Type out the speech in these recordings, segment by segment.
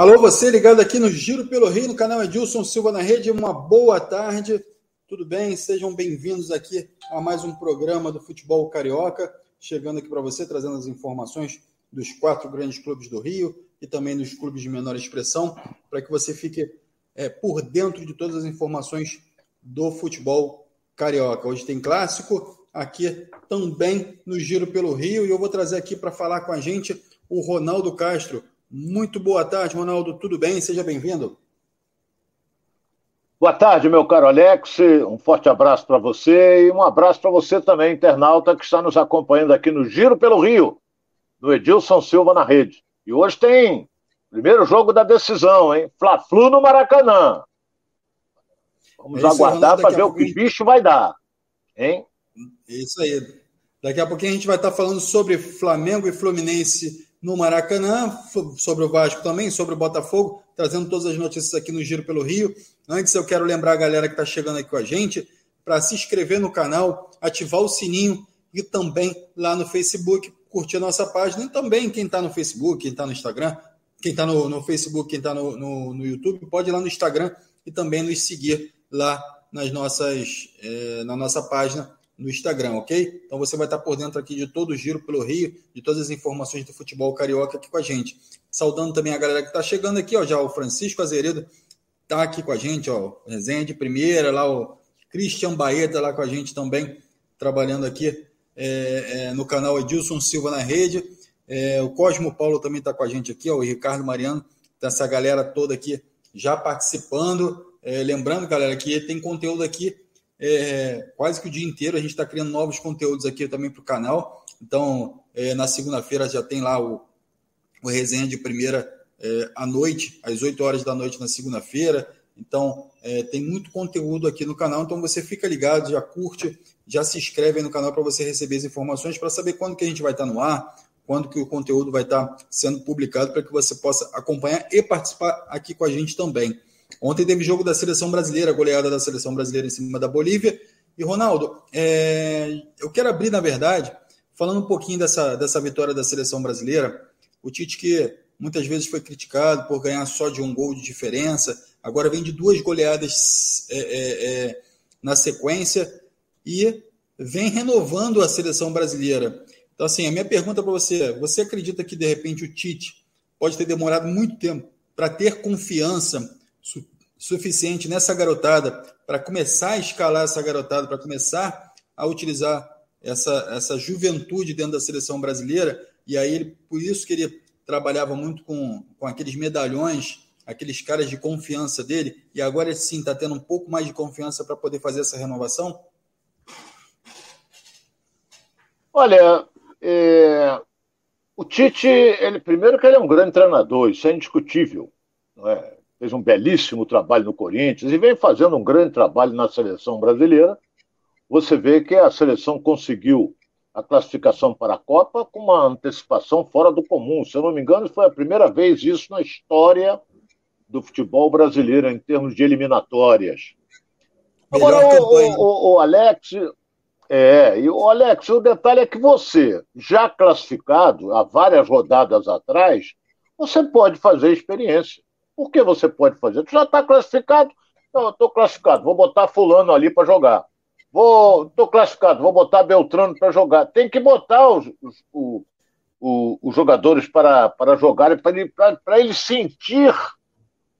Alô, você ligado aqui no Giro pelo Rio, no canal Edilson Silva na Rede, uma boa tarde, tudo bem? Sejam bem-vindos aqui a mais um programa do Futebol Carioca, chegando aqui para você, trazendo as informações dos quatro grandes clubes do Rio e também dos clubes de menor expressão, para que você fique é, por dentro de todas as informações do futebol carioca. Hoje tem clássico, aqui também no Giro pelo Rio, e eu vou trazer aqui para falar com a gente o Ronaldo Castro, muito boa tarde, Ronaldo. Tudo bem? Seja bem-vindo. Boa tarde, meu caro Alex. Um forte abraço para você e um abraço para você também, internauta, que está nos acompanhando aqui no Giro pelo Rio, no Edilson Silva na rede. E hoje tem primeiro jogo da decisão, hein? Fla-Flu no Maracanã. Vamos é aguardar para ver o que bicho vai dar, hein? Isso aí. Daqui a pouquinho a gente vai estar falando sobre Flamengo e Fluminense no Maracanã, sobre o Vasco também, sobre o Botafogo, trazendo todas as notícias aqui no Giro pelo Rio. Antes, eu quero lembrar a galera que está chegando aqui com a gente para se inscrever no canal, ativar o sininho e também lá no Facebook, curtir a nossa página. E também quem está no Facebook, quem está no Instagram, quem está no, no, Facebook, quem está no, no, no, YouTube, pode ir lá no Instagram e também nos seguir lá nas nossas, é, na nossa página no Instagram, ok? Então você vai estar por dentro aqui de todo o giro pelo Rio, de todas as informações do futebol carioca aqui com a gente. Saudando também a galera que está chegando aqui, ó, já o Francisco Azeredo está aqui com a gente, ó, resenha de primeira, lá o Christian Baeta lá com a gente também, trabalhando aqui é, é, no canal Edilson Silva na rede. É, o Cosmo Paulo também está com a gente aqui, ó, o Ricardo Mariano, tá essa galera toda aqui já participando. É, lembrando, galera, que tem conteúdo aqui é, quase que o dia inteiro. A gente está criando novos conteúdos aqui também para o canal. Então, é, na segunda-feira já tem lá o, o resenha de primeira é, à noite, às 8 horas da noite na segunda-feira. Então, é, tem muito conteúdo aqui no canal. Então, você fica ligado, já curte, já se inscreve aí no canal para você receber as informações, para saber quando que a gente vai estar tá no ar, quando que o conteúdo vai estar tá sendo publicado, para que você possa acompanhar e participar aqui com a gente também. Ontem teve jogo da seleção brasileira, goleada da seleção brasileira em cima da Bolívia. E, Ronaldo, é, eu quero abrir, na verdade, falando um pouquinho dessa, dessa vitória da seleção brasileira. O Tite, que muitas vezes foi criticado por ganhar só de um gol de diferença, agora vem de duas goleadas é, é, é na sequência e vem renovando a seleção brasileira. Então, assim, a minha pergunta para você: você acredita que de repente o Tite pode ter demorado muito tempo para ter confiança su suficiente nessa garotada para começar a escalar essa garotada, para começar a utilizar essa, essa juventude dentro da seleção brasileira. E aí, ele, por isso que ele trabalhava muito com, com aqueles medalhões, aqueles caras de confiança dele, e agora sim está tendo um pouco mais de confiança para poder fazer essa renovação? Olha, é, o Tite, ele primeiro que ele é um grande treinador, isso é indiscutível. Não é? Fez um belíssimo trabalho no Corinthians e vem fazendo um grande trabalho na seleção brasileira. Você vê que a seleção conseguiu a classificação para a Copa com uma antecipação fora do comum. Se eu não me engano, foi a primeira vez isso na história do futebol brasileiro em termos de eliminatórias. Agora, o, o, o, Alex, é, e o Alex, o detalhe é que você, já classificado há várias rodadas atrás, você pode fazer experiência. Por que você pode fazer? Tu já está classificado? Não, eu estou classificado, vou botar fulano ali para jogar. Vou, estou classificado, vou botar Beltrano para jogar. Tem que botar os, os, os, os jogadores para, para jogarem, para ele, para ele sentir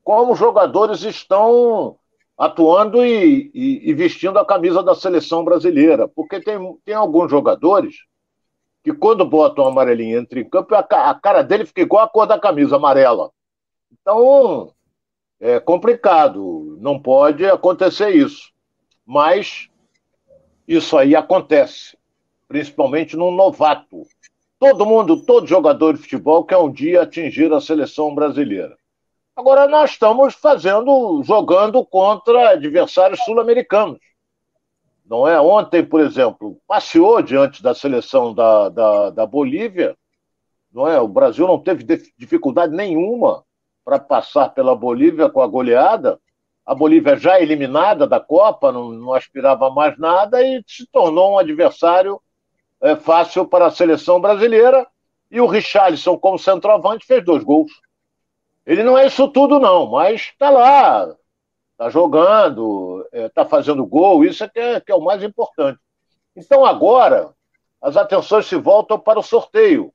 como os jogadores estão atuando e, e, e, vestindo a camisa da seleção brasileira. Porque tem, tem alguns jogadores que, quando botam o amarelinho entra em campo, a, a cara dele fica igual a cor da camisa amarela. Então, é complicado, não pode acontecer isso. Mas isso aí acontece, principalmente num novato. Todo mundo, todo jogador de futebol quer um dia atingir a seleção brasileira. Agora nós estamos fazendo, jogando contra adversários sul-americanos. Não é? Ontem, por exemplo, passeou diante da seleção da, da, da Bolívia. Não é? O Brasil não teve dificuldade nenhuma para passar pela Bolívia com a goleada. A Bolívia já eliminada da Copa, não, não aspirava mais nada e se tornou um adversário é, fácil para a seleção brasileira. E o Richarlison, como centroavante, fez dois gols. Ele não é isso tudo, não, mas está lá, está jogando, está é, fazendo gol, isso é que, é que é o mais importante. Então agora as atenções se voltam para o sorteio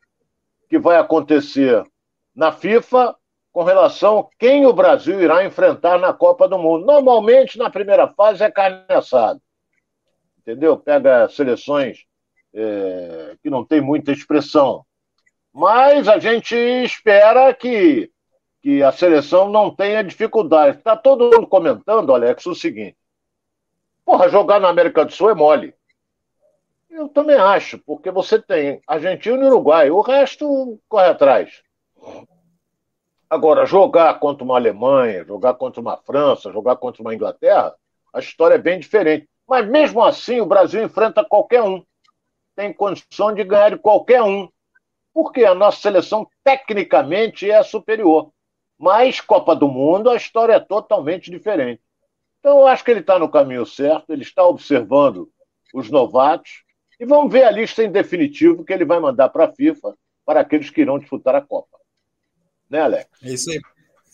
que vai acontecer na FIFA com relação a quem o Brasil irá enfrentar na Copa do Mundo. Normalmente, na primeira fase, é carne assada. Entendeu? Pega seleções é, que não tem muita expressão. Mas a gente espera que, que a seleção não tenha dificuldade. Está todo mundo comentando, Alex, o seguinte. Porra, jogar na América do Sul é mole. Eu também acho, porque você tem Argentina e Uruguai, o resto corre atrás. Agora, jogar contra uma Alemanha, jogar contra uma França, jogar contra uma Inglaterra, a história é bem diferente. Mas mesmo assim, o Brasil enfrenta qualquer um. Tem condição de ganhar de qualquer um. Porque a nossa seleção, tecnicamente, é superior. Mas Copa do Mundo, a história é totalmente diferente. Então, eu acho que ele está no caminho certo, ele está observando os novatos, e vamos ver a lista em definitivo que ele vai mandar para a FIFA para aqueles que irão disputar a Copa. Né, Alex? É isso aí.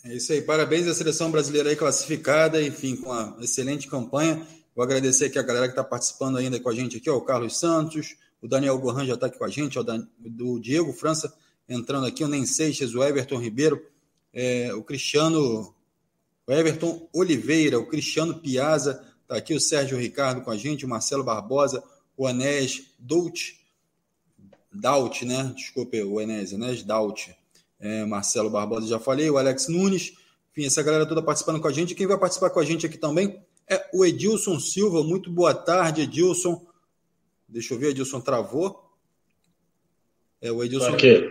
É isso aí. Parabéns à seleção brasileira aí classificada, enfim, com uma excelente campanha. Vou agradecer aqui a galera que está participando ainda com a gente aqui, ó, o Carlos Santos, o Daniel Gohan já está aqui com a gente, ó, do Diego França entrando aqui, o Nem Seixas, o Everton Ribeiro, é, o Cristiano, o Everton Oliveira, o Cristiano Piazza, está aqui o Sérgio Ricardo com a gente, o Marcelo Barbosa, o Anés Dout, Daut, né? Desculpe, o Anés, Anés Daut, é, Marcelo Barbosa, já falei, o Alex Nunes, enfim, essa galera toda participando com a gente. Quem vai participar com a gente aqui também é o Edilson Silva. Muito boa tarde, Edilson. Deixa eu ver, Edilson travou. É o Edilson. Aqui.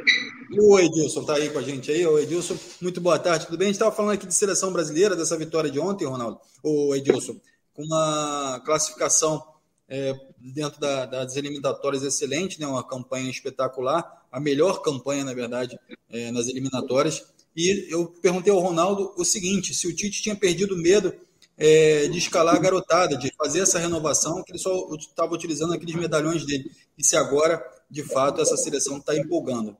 O Edilson tá aí com a gente aí. O Edilson, muito boa tarde, tudo bem? A gente estava falando aqui de seleção brasileira, dessa vitória de ontem, Ronaldo. O Edilson, com uma classificação é, dentro da, das eliminatórias excelente, né? uma campanha espetacular, a melhor campanha, na verdade, é, nas eliminatórias. E eu perguntei ao Ronaldo o seguinte: se o Tite tinha perdido medo é, de escalar a garotada, de fazer essa renovação, que ele só estava utilizando aqueles medalhões dele, e se agora, de fato, essa seleção está empolgando.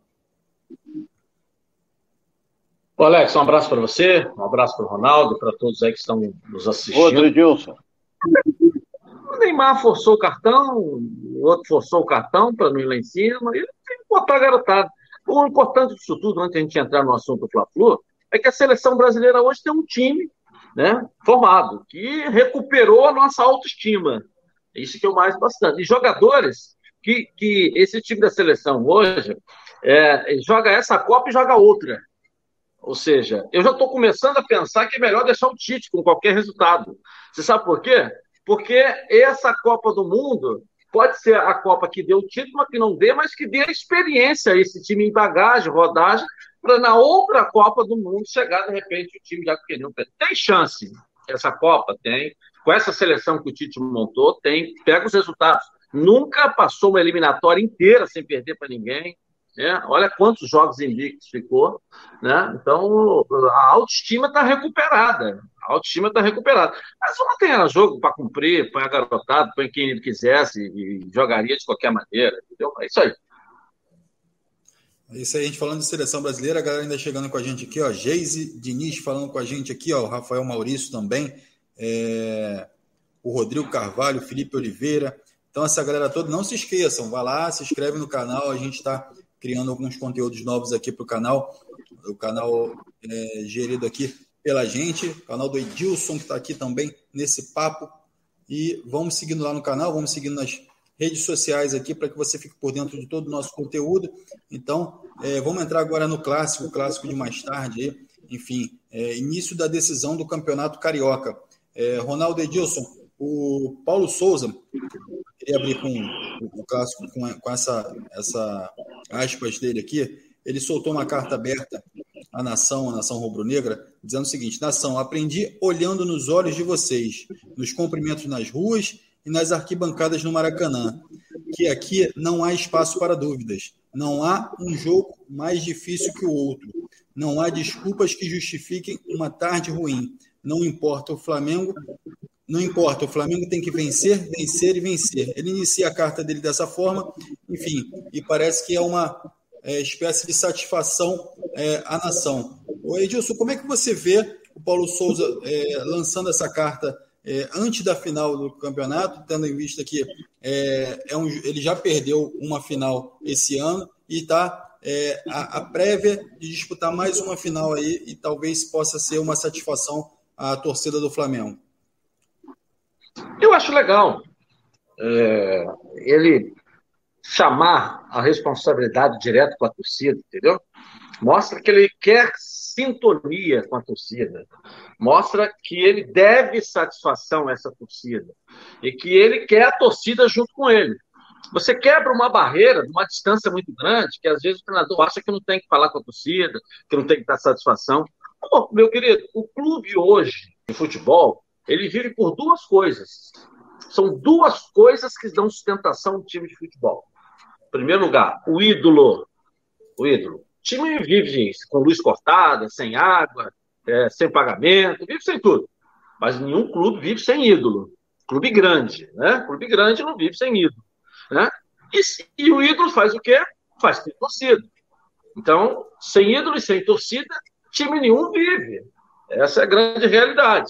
Ô Alex, um abraço para você, um abraço para o Ronaldo, para todos aí que estão nos assistindo. Outro Edilson. Neymar forçou o cartão, o outro forçou o cartão para não ir lá em cima, e tem que botar a garotada. O importante disso tudo, antes de a gente entrar no assunto do Fla-Flu, é que a seleção brasileira hoje tem um time né, formado, que recuperou a nossa autoestima. Isso que é o mais bastante. E jogadores que, que esse time da seleção hoje é, joga essa Copa e joga outra. Ou seja, eu já estou começando a pensar que é melhor deixar o Tite com qualquer resultado. Você sabe por quê? Porque essa Copa do Mundo pode ser a Copa que deu o título, mas que não dê, mas que dê a experiência a esse time em bagagem, rodagem, para na outra Copa do Mundo chegar, de repente, o time já que. Tem chance. Essa Copa tem. Com essa seleção que o Tite montou, tem. Pega os resultados. Nunca passou uma eliminatória inteira sem perder para ninguém. Né? Olha quantos jogos invictos ficou. Né? Então, a autoestima está recuperada. A autoestima está recuperada. Mas não tem jogo para cumprir, põe a garotada, põe quem ele quisesse e jogaria de qualquer maneira. Entendeu? É isso aí. É isso aí, a gente falando de seleção brasileira, a galera ainda chegando com a gente aqui, ó. Geise Diniz falando com a gente aqui, ó. O Rafael Maurício também. É... O Rodrigo Carvalho, Felipe Oliveira. Então, essa galera toda, não se esqueçam, vai lá, se inscreve no canal, a gente está criando alguns conteúdos novos aqui para o canal. O canal é gerido aqui pela gente, o canal do Edilson, que está aqui também nesse papo. E vamos seguindo lá no canal, vamos seguindo nas redes sociais aqui para que você fique por dentro de todo o nosso conteúdo. Então, é, vamos entrar agora no clássico, o clássico de mais tarde, enfim, é, início da decisão do Campeonato Carioca. É, Ronaldo Edilson, o Paulo Souza, queria abrir com o clássico com, com essa, essa aspas dele aqui. Ele soltou uma carta aberta à nação, à nação rubro-negra, dizendo o seguinte: Nação, aprendi olhando nos olhos de vocês, nos cumprimentos nas ruas e nas arquibancadas no Maracanã, que aqui não há espaço para dúvidas. Não há um jogo mais difícil que o outro. Não há desculpas que justifiquem uma tarde ruim. Não importa o Flamengo, não importa, o Flamengo tem que vencer, vencer e vencer. Ele inicia a carta dele dessa forma, enfim, e parece que é uma é, espécie de satisfação é, à nação. O O Edilson, como é que você vê o Paulo Souza é, lançando essa carta é, antes da final do campeonato, tendo em vista que é, é um, ele já perdeu uma final esse ano e está é, a, a, prévia de disputar mais uma final aí e talvez possa ser uma satisfação à torcida do Flamengo. Eu acho legal é, ele chamar a responsabilidade direto com a torcida, entendeu? Mostra que ele quer sintonia com a torcida. Mostra que ele deve satisfação a essa torcida. E que ele quer a torcida junto com ele. Você quebra uma barreira uma distância muito grande, que às vezes o treinador acha que não tem que falar com a torcida, que não tem que dar satisfação. Pô, meu querido, o clube hoje de futebol, ele vive por duas coisas. São duas coisas que dão sustentação ao time de futebol. Em primeiro lugar, o ídolo. O ídolo. O time vive com luz cortada, sem água, é, sem pagamento, vive sem tudo. Mas nenhum clube vive sem ídolo. Clube grande, né? Clube grande não vive sem ídolo. Né? E, e o ídolo faz o quê? Faz ter torcida. Então, sem ídolo e sem torcida, time nenhum vive. Essa é a grande realidade.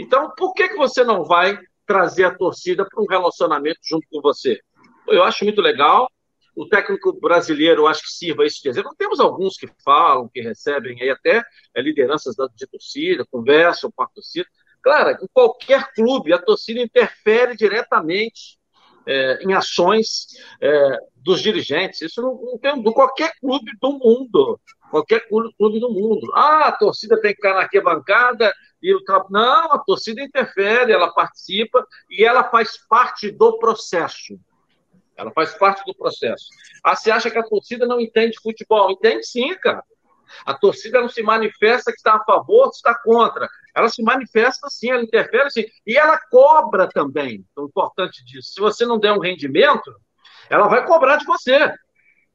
Então, por que, que você não vai trazer a torcida para um relacionamento junto com você? Eu acho muito legal. O técnico brasileiro, eu acho que sirva isso de exemplo. Temos alguns que falam, que recebem aí até é, lideranças de torcida, conversam com a torcida. Claro, em qualquer clube, a torcida interfere diretamente é, em ações é, dos dirigentes. Isso não, não tem do qualquer clube do mundo. Qualquer clube do mundo. Ah, a torcida tem que ficar na arquibancada e o tra... Não, a torcida interfere, ela participa e ela faz parte do processo. Ela faz parte do processo. Ah, você acha que a torcida não entende futebol? Entende sim, cara. A torcida não se manifesta que está a favor, que está contra. Ela se manifesta sim, ela interfere sim. E ela cobra também. O importante disso. Se você não der um rendimento, ela vai cobrar de você.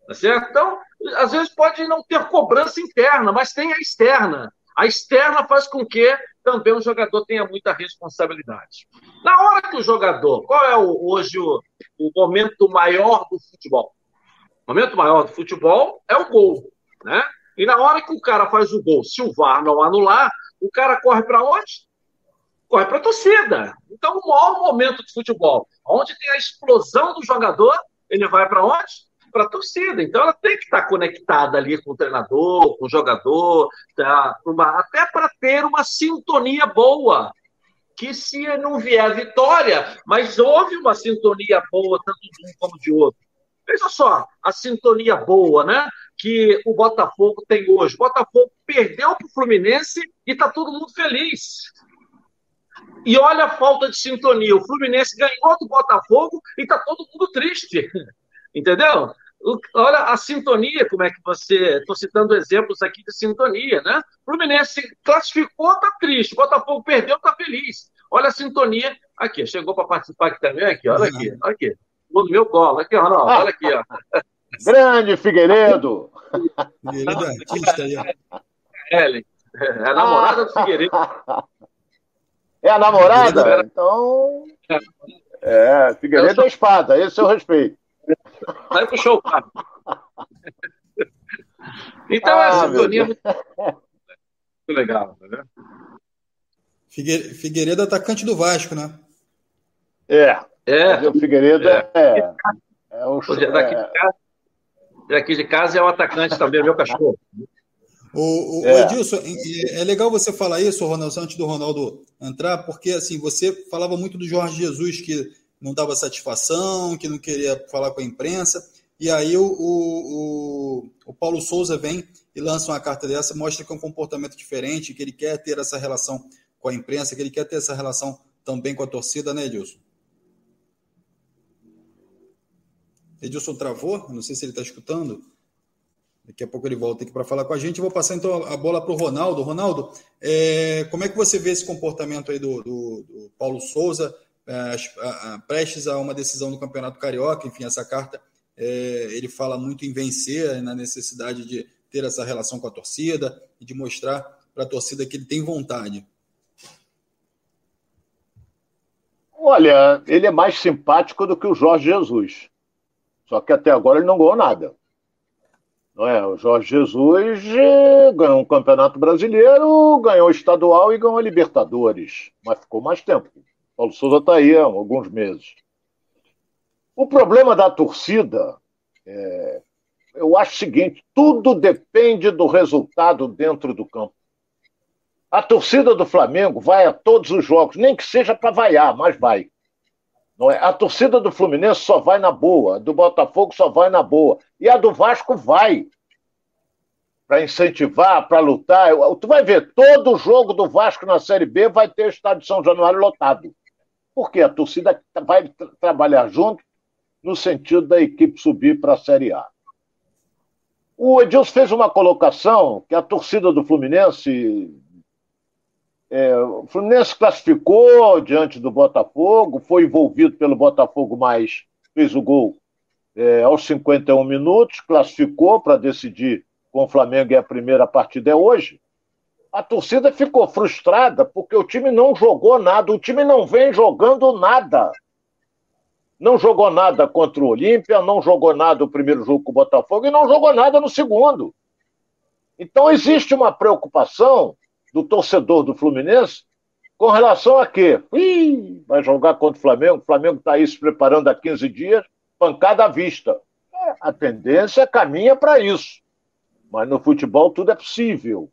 Tá certo? Então, às vezes pode não ter cobrança interna, mas tem a externa. A externa faz com que também o jogador tenha muita responsabilidade. Na hora que o jogador, qual é o, hoje o, o momento maior do futebol? O momento maior do futebol é o gol, né? E na hora que o cara faz o gol, se o VAR não anular, o cara corre para onde? Corre para a torcida. Então, o maior momento de futebol, onde tem a explosão do jogador, ele vai para onde? Para a torcida. Então, ela tem que estar conectada ali com o treinador, com o jogador, tá, uma, até para ter uma sintonia boa. Que se não vier vitória, mas houve uma sintonia boa, tanto de um como de outro. Veja só, a sintonia boa, né? Que o Botafogo tem hoje. O Botafogo perdeu para o Fluminense e está todo mundo feliz. E olha a falta de sintonia. O Fluminense ganhou do Botafogo e está todo mundo triste. Entendeu? Olha a sintonia, como é que você. Estou citando exemplos aqui de sintonia, né? O Fluminense classificou, está triste. O Botafogo perdeu, está feliz. Olha a sintonia. Aqui, chegou para participar aqui também. Aqui, olha aqui, olha aqui no meu colo. Aqui, Ronaldo, olha aqui, ó. Grande Figueiredo! Figueiredo é artista aí, ó. Ellen, é a namorada do Figueiredo. É a namorada? Era... Então. É, Figueiredo é espada, esse é o respeito. Aí puxou o papo. Então, ah, essa sintonia é muito... muito legal, tá vendo? Figueiredo é atacante do Vasco, né? É, é. O Figueiredo é. é, é um show, daqui, de casa, daqui de casa é o atacante também, meu cachorro. O, o, é. Edilson, é legal você falar isso, Ronaldo, antes do Ronaldo entrar, porque assim, você falava muito do Jorge Jesus que não dava satisfação, que não queria falar com a imprensa, e aí o, o, o Paulo Souza vem e lança uma carta dessa, mostra que é um comportamento diferente, que ele quer ter essa relação com a imprensa, que ele quer ter essa relação também com a torcida, né, Edilson? Edilson travou, não sei se ele está escutando. Daqui a pouco ele volta aqui para falar com a gente. Vou passar então a bola para o Ronaldo. Ronaldo, é, como é que você vê esse comportamento aí do, do, do Paulo Souza, prestes a uma decisão do Campeonato Carioca? Enfim, essa carta é, ele fala muito em vencer, na necessidade de ter essa relação com a torcida e de mostrar para a torcida que ele tem vontade. Olha, ele é mais simpático do que o Jorge Jesus. Só que até agora ele não ganhou nada. Não é? O Jorge Jesus eh, ganhou um campeonato brasileiro, ganhou o estadual e ganhou a Libertadores. Mas ficou mais tempo. Paulo Souza está aí há alguns meses. O problema da torcida, é, eu acho o seguinte: tudo depende do resultado dentro do campo. A torcida do Flamengo vai a todos os jogos, nem que seja para vaiar, mas vai. Não é? A torcida do Fluminense só vai na boa, a do Botafogo só vai na boa. E a do Vasco vai. Para incentivar, para lutar. Tu vai ver, todo jogo do Vasco na Série B vai ter o estádio de São Januário lotado. Porque a torcida vai trabalhar junto no sentido da equipe subir para a Série A. O Edilson fez uma colocação que a torcida do Fluminense é, o Fluminense classificou diante do Botafogo, foi envolvido pelo Botafogo, mas fez o gol é, aos 51 minutos, classificou para decidir com o Flamengo e a primeira partida é hoje. A torcida ficou frustrada porque o time não jogou nada, o time não vem jogando nada. Não jogou nada contra o Olímpia, não jogou nada no primeiro jogo com o Botafogo e não jogou nada no segundo. Então existe uma preocupação do torcedor do Fluminense com relação a quê? Ih, vai jogar contra o Flamengo, o Flamengo está aí se preparando há 15 dias, pancada à vista. A tendência caminha para isso. Mas no futebol tudo é possível,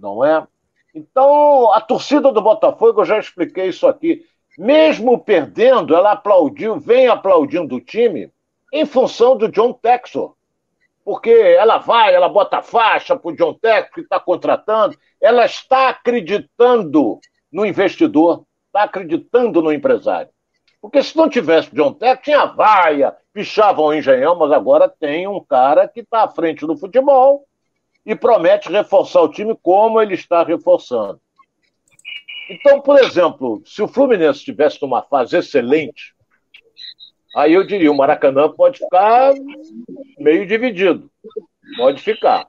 não é? Então, a torcida do Botafogo, eu já expliquei isso aqui, mesmo perdendo, ela aplaudiu, vem aplaudindo o time em função do John Texor porque ela vai, ela bota faixa para o John Tech que está contratando, ela está acreditando no investidor, está acreditando no empresário. Porque se não tivesse John Tech, tinha vaia, pichavam o engenhão, mas agora tem um cara que está à frente do futebol e promete reforçar o time como ele está reforçando. Então, por exemplo, se o Fluminense estivesse numa fase excelente, Aí eu diria, o Maracanã pode ficar meio dividido. Pode ficar.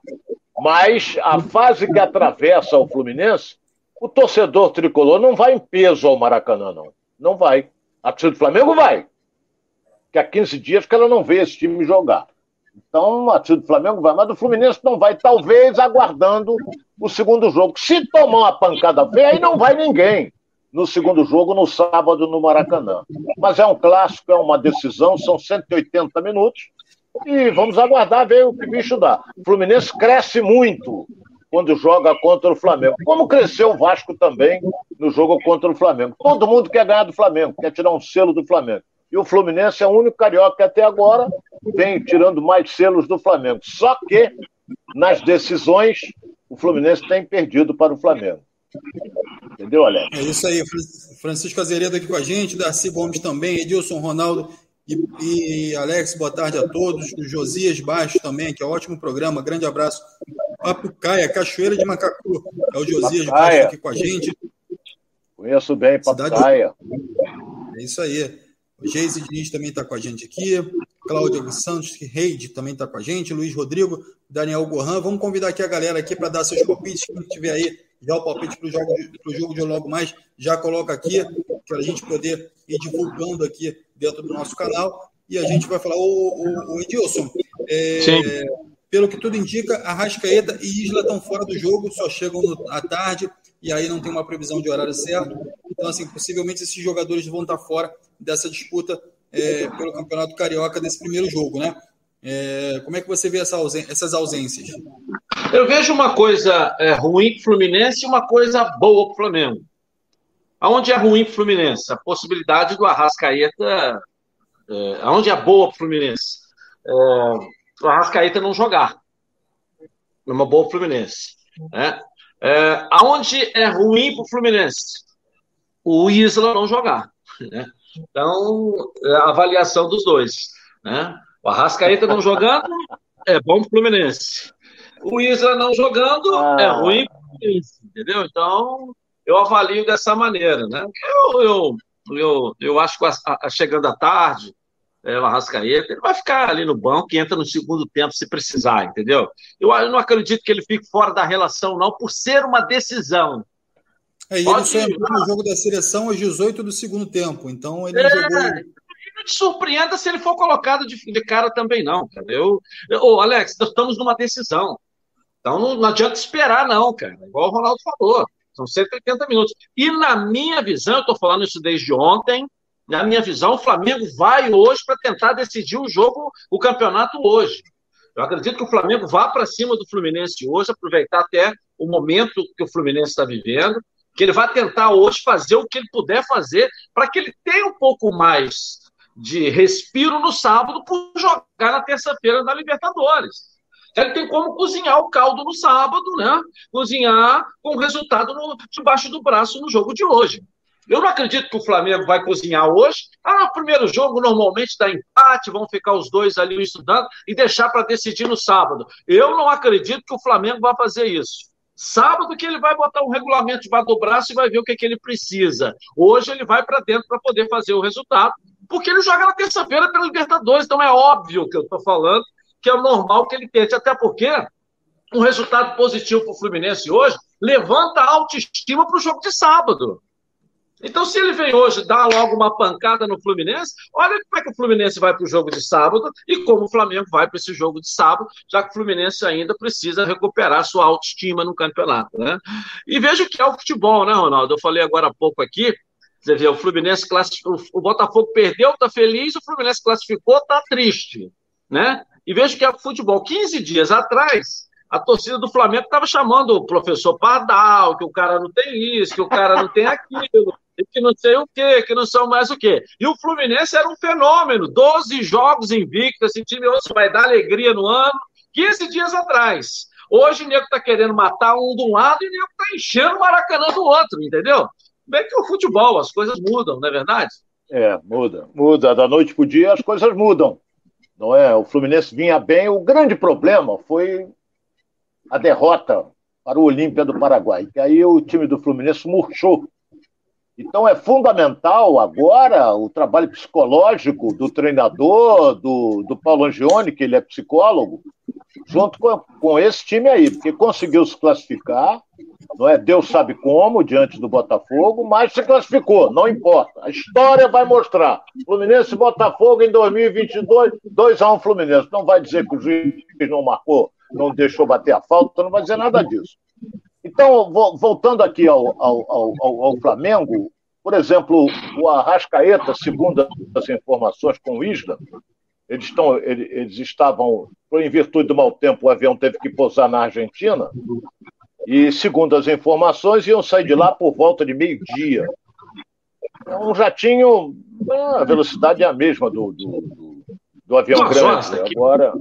Mas a fase que atravessa o Fluminense, o torcedor tricolor não vai em peso ao Maracanã, não. Não vai. A torcida do Flamengo vai. Que há 15 dias que ela não vê esse time jogar. Então, a torcida do Flamengo vai, mas o Fluminense não vai, talvez aguardando o segundo jogo. Se tomar uma pancada feia, aí não vai ninguém no segundo jogo, no sábado, no Maracanã. Mas é um clássico, é uma decisão, são 180 minutos. E vamos aguardar ver o que o bicho dá. O Fluminense cresce muito quando joga contra o Flamengo. Como cresceu o Vasco também no jogo contra o Flamengo. Todo mundo quer ganhar do Flamengo, quer tirar um selo do Flamengo. E o Fluminense é o único carioca que até agora vem tirando mais selos do Flamengo. Só que, nas decisões, o Fluminense tem perdido para o Flamengo. Entendeu, Alex? É isso aí. Francisco Azeredo aqui com a gente, Darcy Gomes também, Edilson Ronaldo e, e Alex, boa tarde a todos. O Josias Baixo também, que é um ótimo programa. Grande abraço. Papo Caia, Cachoeira de Macacu. É o Josias Baixo aqui com a gente. Conheço bem, Papo Caia. É isso aí. Geise Diniz também está com a gente aqui. Cláudio Santos Reide também está com a gente. Luiz Rodrigo, Daniel Gohan. Vamos convidar aqui a galera aqui para dar seus palpites. Quem estiver aí já o palpite para o jogo, pro jogo de logo mais, já coloca aqui, para a gente poder ir divulgando aqui dentro do nosso canal. E a gente vai falar, o, o, Edilson, é, pelo que tudo indica, Arrascaeta e Isla estão fora do jogo, só chegam no, à tarde, e aí não tem uma previsão de horário certo. Então, assim, possivelmente esses jogadores vão estar fora dessa disputa é, pelo Campeonato Carioca desse primeiro jogo, né? É, como é que você vê essa essas ausências? Eu vejo uma coisa é, ruim para o Fluminense e uma coisa boa para o Flamengo. Aonde é ruim para o Fluminense? A possibilidade do Arrascaeta. É, aonde é boa para o Fluminense? É, o Arrascaeta não jogar. É uma boa Fluminense. Né? É, aonde é ruim para o Fluminense? O Isla não jogar. Né? Então, é a avaliação dos dois. Né? O Arrascaeta não jogando é bom para o Fluminense. O Isla não jogando ah. é ruim para o Fluminense, entendeu? Então, eu avalio dessa maneira, né? Eu, eu, eu, eu acho que a, a, chegando à tarde, é, o Arrascaeta, ele vai ficar ali no banco e entra no segundo tempo se precisar, entendeu? Eu, eu não acredito que ele fique fora da relação, não, por ser uma decisão. É, ele só entrou no jogo da seleção aos 18 do segundo tempo, então ele é, jogou te surpreenda se ele for colocado de, de cara também, não, cara. Eu, eu, Alex, estamos numa decisão. Então não, não adianta esperar, não, cara. Igual o Ronaldo falou. São 180 minutos. E na minha visão, eu estou falando isso desde ontem, na minha visão, o Flamengo vai hoje para tentar decidir o jogo, o campeonato hoje. Eu acredito que o Flamengo vá para cima do Fluminense hoje, aproveitar até o momento que o Fluminense está vivendo, que ele vai tentar hoje fazer o que ele puder fazer para que ele tenha um pouco mais de respiro no sábado por jogar na terça-feira na Libertadores. Ele tem como cozinhar o caldo no sábado, né? Cozinhar com o resultado no, debaixo do braço no jogo de hoje. Eu não acredito que o Flamengo vai cozinhar hoje. Ah, o primeiro jogo normalmente dá empate, vão ficar os dois ali estudando e deixar para decidir no sábado. Eu não acredito que o Flamengo vai fazer isso. Sábado que ele vai botar um regulamento debaixo do braço e vai ver o que, que ele precisa. Hoje ele vai para dentro para poder fazer o resultado, porque ele joga na terça-feira pela Libertadores. Então é óbvio que eu estou falando que é normal que ele tente, até porque um resultado positivo para o Fluminense hoje levanta a autoestima para o jogo de sábado. Então, se ele vem hoje dar logo uma pancada no Fluminense, olha como é que o Fluminense vai para o jogo de sábado e como o Flamengo vai para esse jogo de sábado, já que o Fluminense ainda precisa recuperar sua autoestima no campeonato. Né? E veja o que é o futebol, né, Ronaldo? Eu falei agora há pouco aqui. Você vê, o Fluminense classificou, o Botafogo perdeu, está feliz, o Fluminense classificou, está triste. Né? E veja que é o futebol. 15 dias atrás, a torcida do Flamengo estava chamando o professor Pardal, que o cara não tem isso, que o cara não tem aquilo, que não sei o quê, que não são mais o quê. E o Fluminense era um fenômeno, 12 jogos invictos, esse time hoje vai dar alegria no ano, 15 dias atrás. Hoje o nego está querendo matar um de um lado e o nego está enchendo o Maracanã do outro, entendeu? Bem que o futebol, as coisas mudam, não é verdade? É, muda, muda. Da noite para o dia as coisas mudam. Não é? O Fluminense vinha bem. O grande problema foi a derrota para o Olímpia do Paraguai, que aí o time do Fluminense murchou então é fundamental agora o trabalho psicológico do treinador, do, do Paulo Angione, que ele é psicólogo, junto com, com esse time aí, porque conseguiu se classificar, não é? Deus sabe como, diante do Botafogo, mas se classificou, não importa. A história vai mostrar. Fluminense e Botafogo em 2022, 2 a 1 Fluminense. Não vai dizer que o juiz não marcou, não deixou bater a falta, não vai dizer nada disso. Então, voltando aqui ao, ao, ao, ao, Flamengo, por exemplo, o Arrascaeta, segundo as informações com o Isla, eles, estão, eles estavam, em virtude do mau tempo, o avião teve que pousar na Argentina, e segundo as informações, iam sair de lá por volta de meio-dia. Um jatinho, a velocidade é a mesma do, do, do, do avião duas grande. Horas Agora,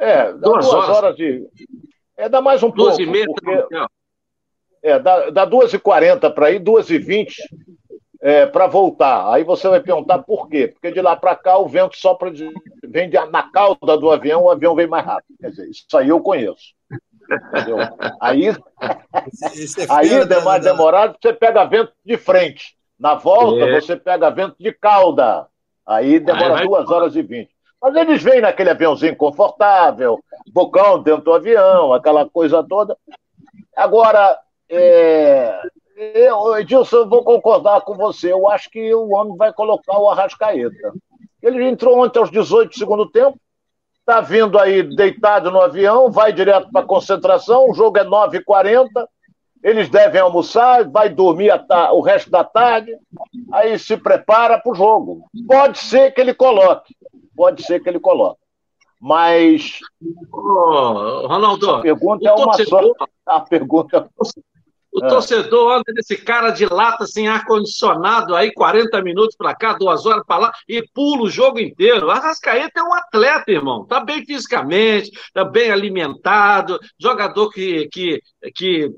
é, duas, duas horas. horas de. É, dá mais um pouco. E meia, porque, é, dá, dá 2h40 para ir, 2h20 é, para voltar. Aí você vai perguntar por quê? Porque de lá para cá o vento sopra de, vem de, na cauda do avião, o avião vem mais rápido. Quer dizer, isso aí eu conheço. Entendeu? Aí, é aí é mais demorado, você pega vento de frente. Na volta, é. você pega vento de cauda. Aí demora 2 horas e 20. Mas eles vêm naquele aviãozinho confortável, bocão dentro do avião, aquela coisa toda. Agora, é, eu, Edilson, eu vou concordar com você. Eu acho que o homem vai colocar o Arrascaeta. Ele entrou ontem aos 18 do segundo tempo, está vindo aí deitado no avião, vai direto para a concentração, o jogo é 9h40, eles devem almoçar, vai dormir o resto da tarde, aí se prepara para o jogo. Pode ser que ele coloque, pode ser que ele coloque. Mas. Oh, Ronaldo, a pergunta é uma só. A pergunta. O é. torcedor anda nesse cara de lata sem ar-condicionado aí, 40 minutos para cá, duas horas para lá, e pula o jogo inteiro. O Arrascaeta é um atleta, irmão. Tá bem fisicamente, tá bem alimentado, jogador que, que, que,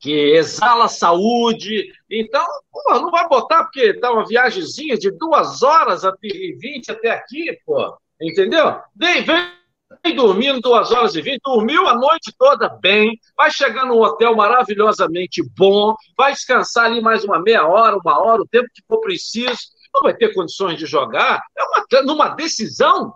que exala saúde. Então, pô, não vai botar porque tá uma viagemzinha de duas horas e vinte até aqui, pô. Entendeu? Vem, vem Vem dormindo duas horas e vinte, dormiu a noite toda bem, vai chegar num hotel maravilhosamente bom, vai descansar ali mais uma meia hora, uma hora, o tempo que for preciso, não vai ter condições de jogar. É uma, numa decisão.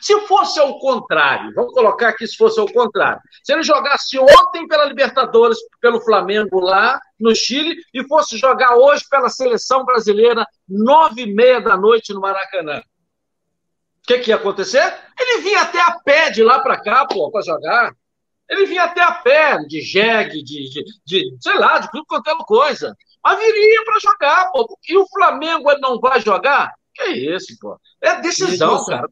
Se fosse ao contrário, vamos colocar aqui se fosse ao contrário. Se ele jogasse ontem pela Libertadores, pelo Flamengo lá no Chile, e fosse jogar hoje pela seleção brasileira, nove e meia da noite no Maracanã. O que, que ia acontecer? Ele vinha até a pé de lá para cá, pô, para jogar. Ele vinha até a pé, de jegue, de, de, de, sei lá, de tudo quanto é coisa. Mas viria para jogar, pô. E o Flamengo ele não vai jogar? Que é isso, pô? É decisão, cara.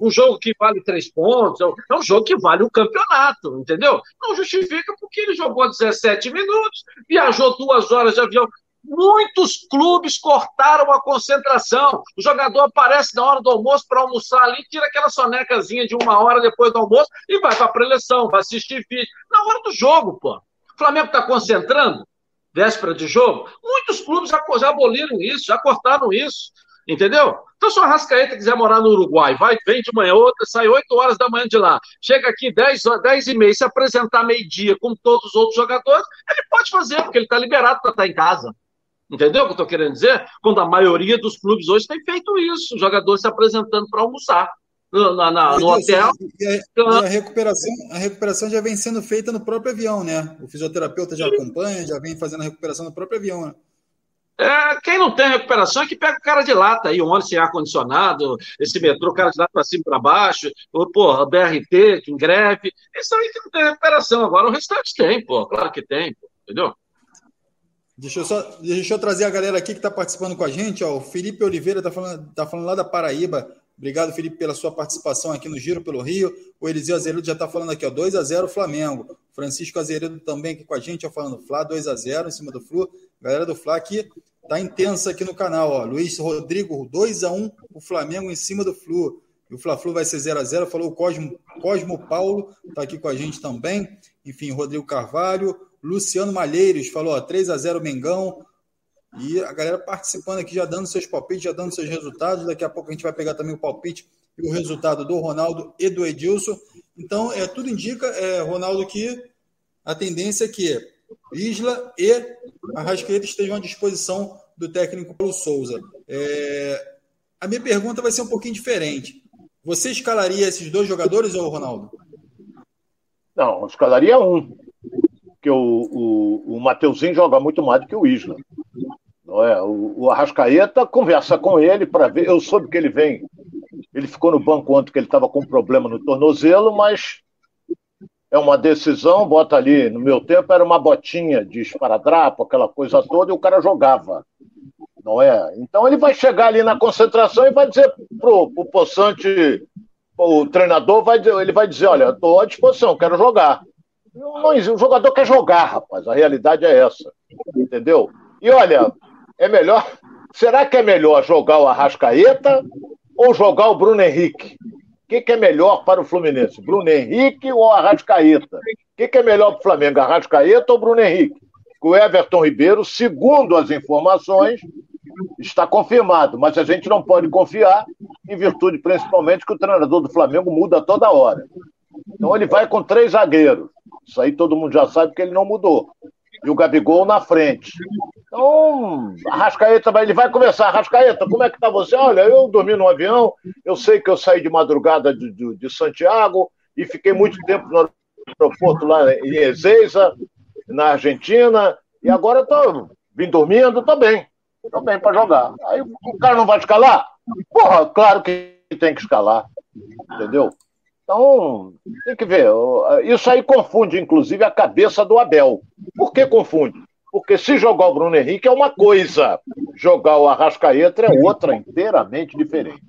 Um jogo que vale três pontos, é um jogo que vale o campeonato, entendeu? Não justifica porque ele jogou 17 minutos, viajou duas horas de avião. Muitos clubes cortaram a concentração. O jogador aparece na hora do almoço para almoçar ali, tira aquela sonecazinha de uma hora depois do almoço e vai para a preleção, vai assistir vídeo. Na hora do jogo, pô. O Flamengo está concentrando, véspera de jogo. Muitos clubes já, já aboliram isso, já cortaram isso. Entendeu? Então, se o Arrascaeta quiser morar no Uruguai, vai, vem de manhã, outra, sai 8 horas da manhã de lá, chega aqui 10, 10 e meia, se apresentar meio-dia com todos os outros jogadores, ele pode fazer, porque ele está liberado para estar tá em casa. Entendeu o que eu estou querendo dizer? Quando a maioria dos clubes hoje tem feito isso, jogadores se apresentando para almoçar na, na, no hotel. E a, e a, recuperação, a recuperação já vem sendo feita no próprio avião, né? O fisioterapeuta já acompanha, já vem fazendo a recuperação no próprio avião, né? É, quem não tem recuperação é que pega o cara de lata aí, um ônibus sem ar-condicionado, esse metrô, o cara de lata para cima e para baixo, ou, pô, BRT, que em greve. Isso aí que não tem recuperação. Agora o restante tem, pô, claro que tem, pô, entendeu? Deixa eu, só, deixa eu trazer a galera aqui que está participando com a gente. Ó. O Felipe Oliveira está falando, tá falando lá da Paraíba. Obrigado, Felipe, pela sua participação aqui no Giro pelo Rio. O Eliseu Azeredo já está falando aqui, ó, 2 a 0 Flamengo. Francisco Azeredo também aqui com a gente, ó, falando Flá 2 a 0 em cima do Flu. Galera do Flá aqui tá intensa aqui no canal, ó. Luiz Rodrigo 2 a 1 o Flamengo em cima do Flu. E o Fla-Flu vai ser 0 a 0 Falou o Cosmo, Cosmo Paulo, está aqui com a gente também. Enfim, Rodrigo Carvalho. Luciano Malheiros falou, ó, 3 a 0 Mengão. E a galera participando aqui, já dando seus palpites, já dando seus resultados. Daqui a pouco a gente vai pegar também o palpite e o resultado do Ronaldo e do Edilson. Então, é, tudo indica, é, Ronaldo, que a tendência é que Isla e Arrascaeta estejam à disposição do técnico Paulo Souza. É, a minha pergunta vai ser um pouquinho diferente. Você escalaria esses dois jogadores ou Ronaldo? Não, escalaria um porque o, o, o Mateuzinho joga muito mais do que o Isla. Não é? o, o Arrascaeta conversa com ele para ver. Eu soube que ele vem. Ele ficou no banco ontem que ele estava com problema no tornozelo, mas é uma decisão. Bota ali, no meu tempo era uma botinha de esparadrapo, aquela coisa toda, e o cara jogava. Não é? Então ele vai chegar ali na concentração e vai dizer pro, pro Poçante, o treinador vai ele vai dizer, olha, estou à disposição, quero jogar. Não, o jogador quer jogar, rapaz. A realidade é essa. Entendeu? E olha, é melhor. Será que é melhor jogar o Arrascaeta ou jogar o Bruno Henrique? O que, que é melhor para o Fluminense? Bruno Henrique ou Arrascaeta? O que, que é melhor para o Flamengo? Arrascaeta ou Bruno Henrique? O Everton Ribeiro, segundo as informações, está confirmado, mas a gente não pode confiar, em virtude principalmente que o treinador do Flamengo muda toda hora. Então ele vai com três zagueiros. Isso aí todo mundo já sabe que ele não mudou. E o Gabigol na frente. Então, Arrascaeta, ele vai começar. Arrascaeta, como é que tá você? Olha, eu dormi no avião, eu sei que eu saí de madrugada de, de, de Santiago e fiquei muito tempo no aeroporto lá em Ezeiza, na Argentina, e agora tô vim dormindo, tô bem. Tô bem para jogar. Aí o cara não vai escalar? Porra, claro que tem que escalar. Entendeu? Então, tem que ver. Isso aí confunde, inclusive, a cabeça do Abel. Por que confunde? Porque se jogar o Bruno Henrique é uma coisa, jogar o Arrascaeta é outra, inteiramente diferente.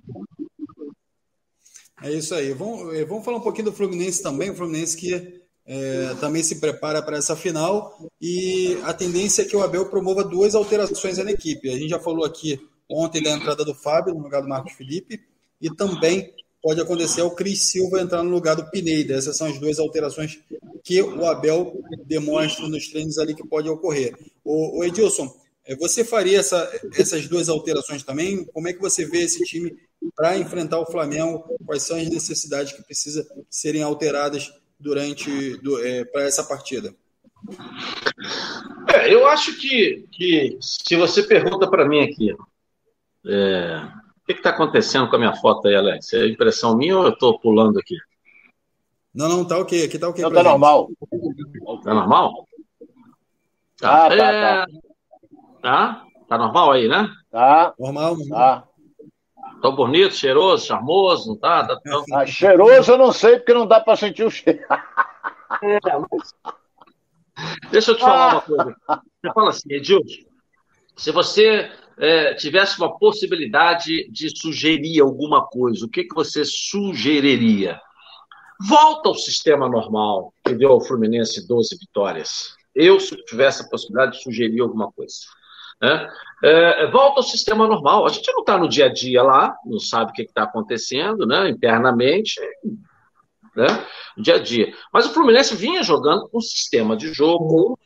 É isso aí. Vamos, eh, vamos falar um pouquinho do Fluminense também. O Fluminense que é, também se prepara para essa final. E a tendência é que o Abel promova duas alterações na equipe. A gente já falou aqui ontem da entrada do Fábio no lugar do Marcos Felipe e também pode acontecer o Cris Silva entrar no lugar do Pineda. Essas são as duas alterações que o Abel demonstra nos treinos ali que pode ocorrer. O, Edilson, eh, você faria essa, essas duas alterações também? Como é que você vê esse time para enfrentar o Flamengo? Quais são as necessidades que precisam serem alteradas durante é, para essa partida? É, eu acho que, que se você pergunta para mim aqui, é, que está acontecendo com a minha foto aí, Alex? É impressão minha ou eu estou pulando aqui? Não, não, tá ok. Aqui tá ok. Não, tá normal. Tá normal? Tá, ah, tá, é... tá. Tá? Tá normal aí, né? Tá. Normal, normal. Tá. Tô bonito, cheiroso, charmoso, não tá? tá tão... ah, cheiroso eu não sei, porque não dá para sentir o cheiro. É, mas... Deixa eu te falar uma coisa. Você fala assim, Edilson, se você é, tivesse uma possibilidade de sugerir alguma coisa, o que, que você sugeriria? Volta ao sistema normal, que deu ao Fluminense 12 vitórias. Eu, se tivesse a possibilidade de sugerir alguma coisa. Né? É, volta ao sistema normal. A gente não está no dia a dia lá, não sabe o que está acontecendo né? internamente, né? dia a dia. Mas o Fluminense vinha jogando com um sistema de jogo,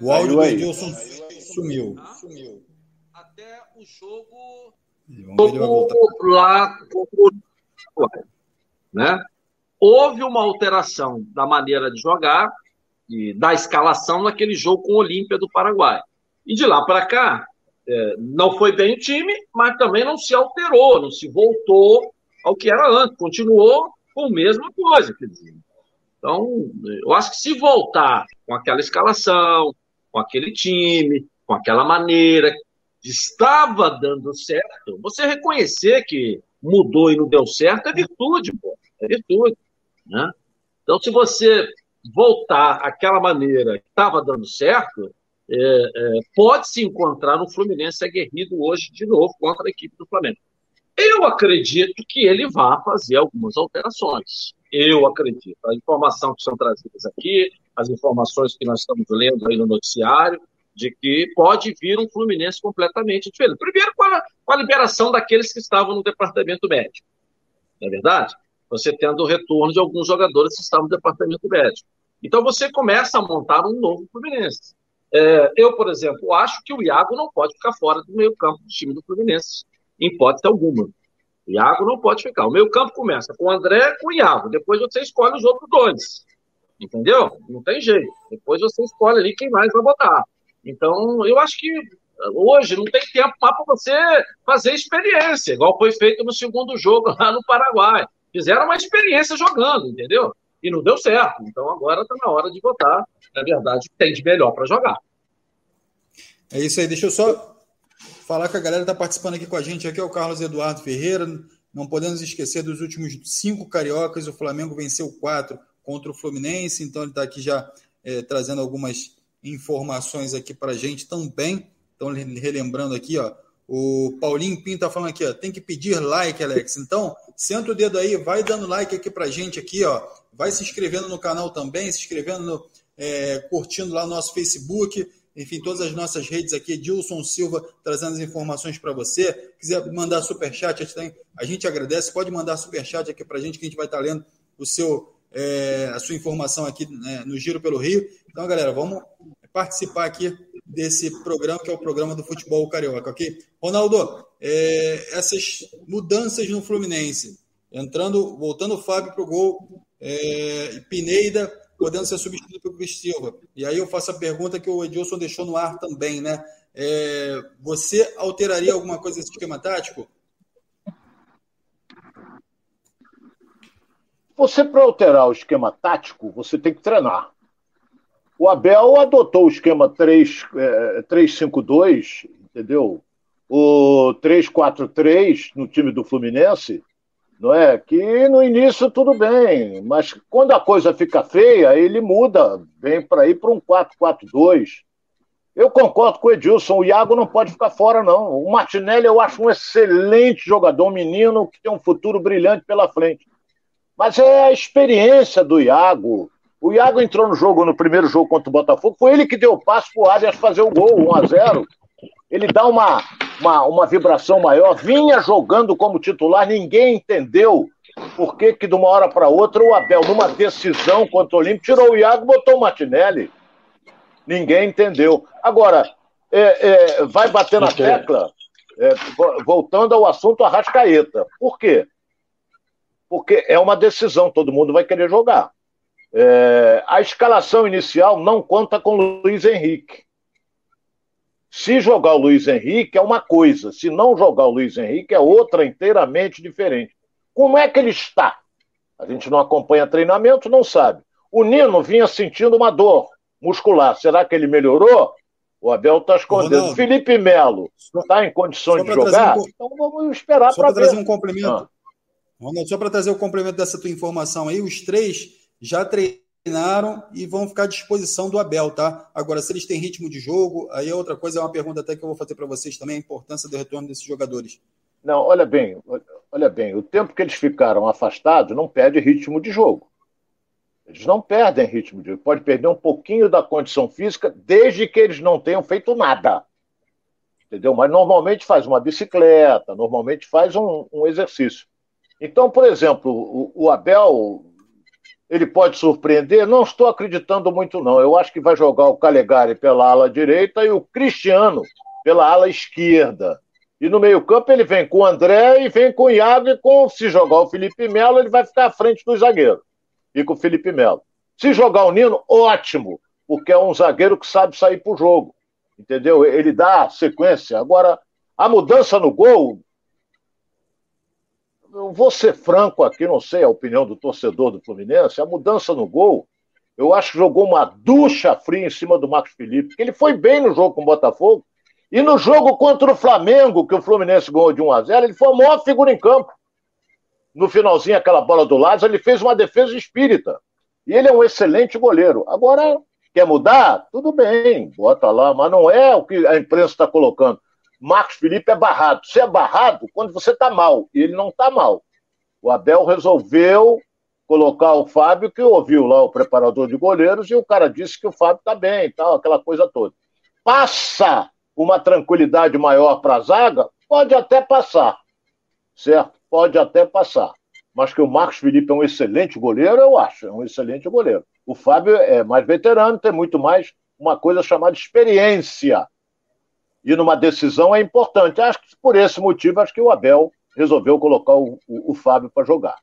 O áudio do Edilson sumiu. sumiu. Até o jogo, jogo lá né? Houve uma alteração da maneira de jogar e da escalação naquele jogo com o Olímpia do Paraguai. E de lá para cá, é, não foi bem o time, mas também não se alterou, não se voltou ao que era antes, continuou com a mesma coisa. Quer dizer. Então, eu acho que se voltar com aquela escalação, com aquele time, com aquela maneira, estava dando certo, você reconhecer que mudou e não deu certo é virtude, pô. É virtude. Né? Então, se você voltar àquela maneira que estava dando certo, é, é, pode se encontrar no Fluminense aguerrido hoje de novo contra a equipe do Flamengo. Eu acredito que ele vá fazer algumas alterações. Eu acredito. A informação que são trazidas aqui, as informações que nós estamos lendo aí no noticiário, de que pode vir um Fluminense completamente diferente. Primeiro, com a, com a liberação daqueles que estavam no departamento médico. Não é verdade? Você tendo o retorno de alguns jogadores que estavam no departamento médico. Então, você começa a montar um novo Fluminense. É, eu, por exemplo, acho que o Iago não pode ficar fora do meio-campo do time do Fluminense, em hipótese alguma. Iago não pode ficar. O meio-campo começa com o André com o Iago. Depois você escolhe os outros dois. Entendeu? Não tem jeito. Depois você escolhe ali quem mais vai botar. Então, eu acho que hoje não tem tempo mais para você fazer experiência, igual foi feito no segundo jogo lá no Paraguai. Fizeram uma experiência jogando, entendeu? E não deu certo. Então agora está na hora de botar, na verdade, tem de melhor para jogar. É isso aí. Deixa eu só falar que a galera está participando aqui com a gente. Aqui é o Carlos Eduardo Ferreira. Não podemos esquecer dos últimos cinco cariocas. O Flamengo venceu quatro contra o Fluminense. Então ele está aqui já é, trazendo algumas informações aqui para a gente também. Então, relembrando aqui, ó, o Paulinho Pinto está falando aqui, ó, tem que pedir like, Alex. Então, senta o dedo aí, vai dando like aqui para a gente aqui, ó, vai se inscrevendo no canal também, se inscrevendo, no, é, curtindo lá no nosso Facebook, enfim, todas as nossas redes aqui, Dilson Silva trazendo as informações para você. Quiser mandar superchat, a gente agradece, pode mandar superchat aqui para a gente, que a gente vai estar tá lendo o seu, é, a sua informação aqui né, no Giro pelo Rio. Então, galera, vamos participar aqui desse programa, que é o programa do futebol carioca, ok? Ronaldo, é, essas mudanças no Fluminense, entrando, voltando o Fábio para o gol, é, Pineida podendo ser substituído pelo Luiz Silva. E aí eu faço a pergunta que o Edilson deixou no ar também, né? É, você alteraria alguma coisa nesse esquema tático? Você, para alterar o esquema tático, você tem que treinar. O Abel adotou o esquema 3-5-2, é, entendeu? O 3-4-3 no time do Fluminense, não é? Que no início tudo bem, mas quando a coisa fica feia, ele muda, vem para ir para um 4-4-2. Eu concordo com o Edilson, o Iago não pode ficar fora, não. O Martinelli eu acho um excelente jogador, um menino que tem um futuro brilhante pela frente. Mas é a experiência do Iago, o Iago entrou no jogo, no primeiro jogo contra o Botafogo, foi ele que deu o passo o Arias fazer o gol, 1 a 0 Ele dá uma, uma, uma vibração maior, vinha jogando como titular, ninguém entendeu por que, que de uma hora para outra o Abel, numa decisão contra o Olímpico, tirou o Iago e botou o Martinelli. Ninguém entendeu. Agora, é, é, vai bater na tecla, é, voltando ao assunto Arrascaeta. Por quê? Porque é uma decisão, todo mundo vai querer jogar. É, a escalação inicial não conta com Luiz Henrique. Se jogar o Luiz Henrique é uma coisa, se não jogar o Luiz Henrique é outra inteiramente diferente. Como é que ele está? A gente não acompanha treinamento, não sabe. O Nino vinha sentindo uma dor muscular. Será que ele melhorou? O Abel está escondendo. Ronaldo, Felipe Melo está em condições de jogar? Um... Então vamos esperar para ver. trazer um complemento. Ah. Ronaldo, só para trazer o complemento dessa tua informação aí, os três já treinaram e vão ficar à disposição do Abel, tá? Agora, se eles têm ritmo de jogo, aí é outra coisa, é uma pergunta até que eu vou fazer para vocês também, a importância do retorno desses jogadores. Não, olha bem, olha bem, o tempo que eles ficaram afastados não perde ritmo de jogo. Eles não perdem ritmo de jogo. Pode perder um pouquinho da condição física, desde que eles não tenham feito nada. Entendeu? Mas normalmente faz uma bicicleta, normalmente faz um, um exercício. Então, por exemplo, o, o, Abel, ele pode surpreender? Não estou acreditando muito, não. Eu acho que vai jogar o Calegari pela ala direita e o Cristiano pela ala esquerda. E no meio-campo ele vem com o André e vem com o Iago, e com, se jogar o Felipe Melo, ele vai ficar à frente dos zagueiros e com o Felipe Melo. Se jogar o Nino, ótimo, porque é um zagueiro que sabe sair para o jogo. Entendeu? Ele dá sequência. Agora, a mudança no gol. Eu vou ser franco aqui, não sei a opinião do torcedor do Fluminense. A mudança no gol, eu acho que jogou uma ducha fria em cima do Marcos Felipe, porque ele foi bem no jogo com o Botafogo. E no jogo contra o Flamengo, que o Fluminense ganhou de 1 a 0 ele foi a maior figura em campo no finalzinho, aquela bola do Lázaro, ele fez uma defesa espírita. E ele é um excelente goleiro. Agora, quer mudar? Tudo bem, bota lá, mas não é o que a imprensa está colocando. Marcos Felipe é barrado. Você é barrado quando você está mal, e ele não está mal. O Abel resolveu colocar o Fábio, que ouviu lá o preparador de goleiros, e o cara disse que o Fábio está bem e tal, aquela coisa toda. Passa uma tranquilidade maior para a zaga? Pode até passar, certo? pode até passar. Mas que o Marcos Felipe é um excelente goleiro, eu acho, é um excelente goleiro. O Fábio é mais veterano, tem muito mais uma coisa chamada experiência. E numa decisão é importante. Acho que por esse motivo, acho que o Abel resolveu colocar o, o, o Fábio para jogar.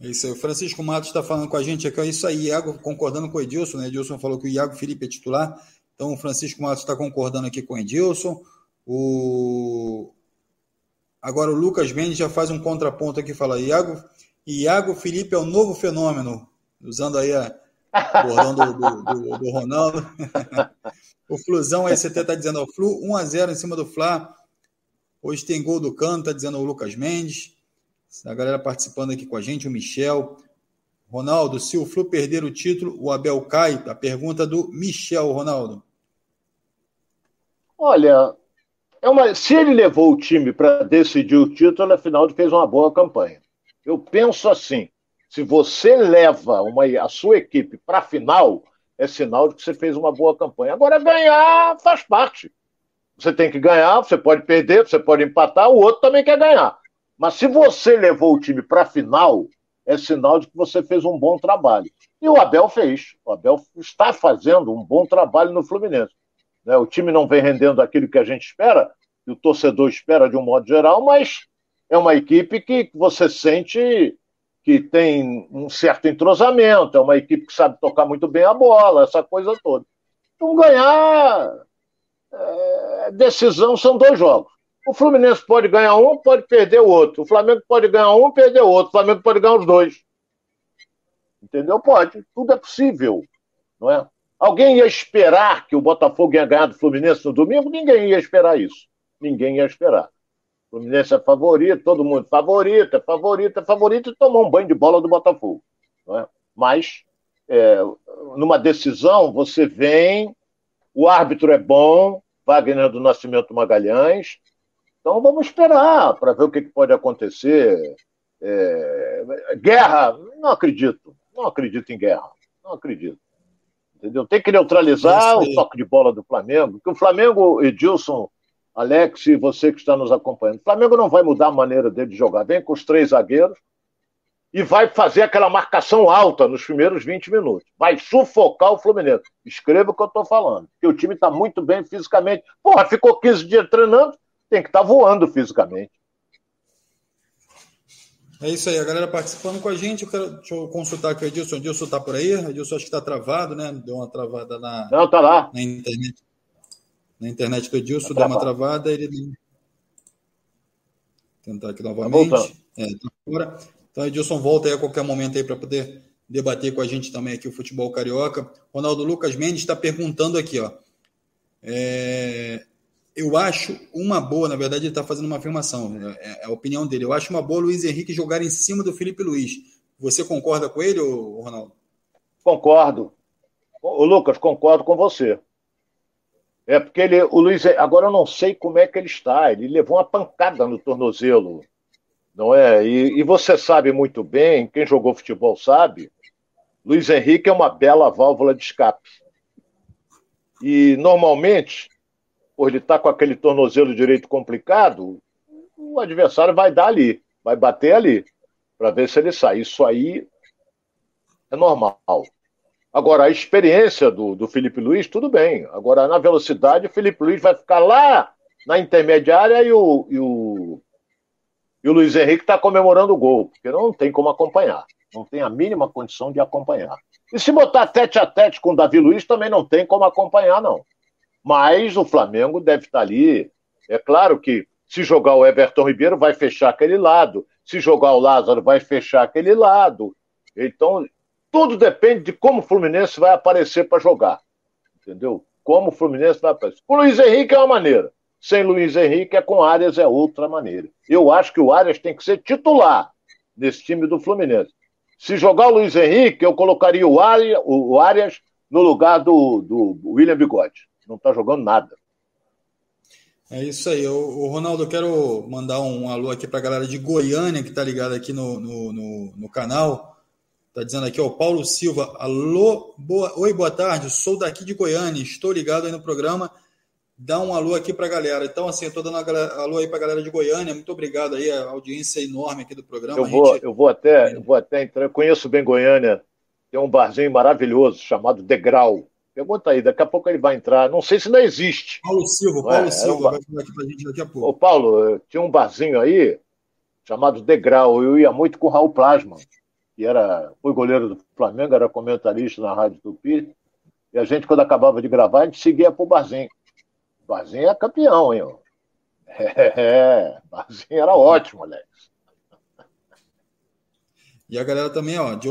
É isso aí. O Francisco Matos está falando com a gente aqui. É isso aí, Iago, concordando com o Edilson, né? Edilson falou que o Iago Felipe é titular. Então o Francisco Matos está concordando aqui com o Edilson. O, Agora o Lucas Mendes já faz um contraponto aqui, fala, Iago, Iago Felipe é o novo fenômeno, usando aí a bordão do, do, do, do Ronaldo. o Flusão ST está dizendo, o Flu 1 a 0 em cima do Fla. Hoje tem gol do Cano, está dizendo o Lucas Mendes. A galera participando aqui com a gente, o Michel. Ronaldo, se o Flu perder o título, o Abel cai? A pergunta do Michel, Ronaldo. Olha, é uma, se ele levou o time para decidir o título, afinal ele fez uma boa campanha. Eu penso assim: se você leva uma, a sua equipe para a final, é sinal de que você fez uma boa campanha. Agora, ganhar faz parte. Você tem que ganhar, você pode perder, você pode empatar, o outro também quer ganhar. Mas se você levou o time para a final, é sinal de que você fez um bom trabalho. E o Abel fez. O Abel está fazendo um bom trabalho no Fluminense. Né? O time não vem rendendo aquilo que a gente espera, que o torcedor espera de um modo geral, mas é uma equipe que você sente que tem um certo entrosamento, é uma equipe que sabe tocar muito bem a bola, essa coisa toda. Então, ganhar é, decisão são dois jogos. O Fluminense pode ganhar um, pode perder o outro. O Flamengo pode ganhar um, perder o outro. O Flamengo pode ganhar os dois. Entendeu? Pode. Tudo é possível. Não é? Alguém ia esperar que o Botafogo ia ganhar do Fluminense no domingo? Ninguém ia esperar isso. Ninguém ia esperar. Fluminense é favorito, todo mundo favorito, é favorito, é favorito, e tomou um banho de bola do Botafogo. Não é? Mas, é, numa decisão, você vem, o árbitro é bom, Wagner do Nascimento Magalhães, então vamos esperar para ver o que, que pode acontecer. É, guerra, não acredito, não acredito em guerra, não acredito entendeu? Tem que neutralizar o toque de bola do Flamengo, porque o Flamengo, Edilson, Alex e você que está nos acompanhando, o Flamengo não vai mudar a maneira dele de jogar. Vem com os três zagueiros e vai fazer aquela marcação alta nos primeiros 20 minutos. Vai sufocar o Fluminense. Escreva o que eu estou falando, porque o time está muito bem fisicamente. Porra, ficou 15 dias treinando, tem que estar tá voando fisicamente. É isso aí, a galera participando com a gente. Eu quero, deixa eu consultar aqui o Edilson. O Edilson está por aí? O Edilson acho que está travado, né? Deu uma travada na, Não, tá lá. na internet. Na internet do Edilson, tá dá uma travada, ele. Tentar aqui novamente. Tá é, tá fora. Então, Edilson volta aí a qualquer momento aí para poder debater com a gente também aqui o futebol carioca. Ronaldo Lucas Mendes está perguntando aqui, ó. É, eu acho uma boa, na verdade, ele está fazendo uma afirmação, é, é, a opinião dele. Eu acho uma boa Luiz Henrique jogar em cima do Felipe Luiz. Você concorda com ele, Ronaldo? Concordo. O Lucas, concordo com você. É porque ele, o Luiz, agora eu não sei como é que ele está. Ele levou uma pancada no tornozelo, não é? E, e você sabe muito bem, quem jogou futebol sabe, Luiz Henrique é uma bela válvula de escape. E normalmente por ele estar tá com aquele tornozelo direito complicado, o adversário vai dar ali, vai bater ali, para ver se ele sai. Isso aí é normal. Agora, a experiência do, do Felipe Luiz, tudo bem. Agora, na velocidade, o Felipe Luiz vai ficar lá na intermediária e o, e o, e o Luiz Henrique está comemorando o gol, porque não tem como acompanhar. Não tem a mínima condição de acompanhar. E se botar tete a tete com o Davi Luiz, também não tem como acompanhar, não. Mas o Flamengo deve estar ali. É claro que se jogar o Everton Ribeiro, vai fechar aquele lado. Se jogar o Lázaro, vai fechar aquele lado. Então, tudo depende de como o Fluminense vai aparecer para jogar. Entendeu? Como o Fluminense vai aparecer. O Luiz Henrique é uma maneira. Sem Luiz Henrique, é com Arias é outra maneira. Eu acho que o Arias tem que ser titular nesse time do Fluminense. Se jogar o Luiz Henrique, eu colocaria o Arias, o Arias no lugar do, do William Bigode não está jogando nada. É isso aí. O, Ronaldo, eu quero mandar um alô aqui para a galera de Goiânia que está ligada aqui no, no, no, no canal. Está dizendo aqui, ó, Paulo Silva. Alô, boa, oi, boa tarde. Sou daqui de Goiânia, estou ligado aí no programa. Dá um alô aqui para a galera. Então, assim, eu estou dando alô aí para a galera de Goiânia. Muito obrigado aí, a audiência enorme aqui do programa. Eu vou, gente... eu vou até, eu vou até entrar. Eu conheço bem Goiânia. Tem um barzinho maravilhoso chamado Degrau. Pergunta aí, daqui a pouco ele vai entrar. Não sei se ainda existe. Paulo Silva, Paulo é, Silva um... vai falar aqui pra gente daqui a pouco. Ô, Paulo, tinha um barzinho aí chamado Degrau. Eu ia muito com o Raul Plasma, que era, foi goleiro do Flamengo, era comentarista na Rádio Tupi. E a gente, quando acabava de gravar, a gente seguia pro barzinho. O barzinho é campeão, hein? Ó. É, barzinho era ótimo, Alex. E a galera também, ó, de,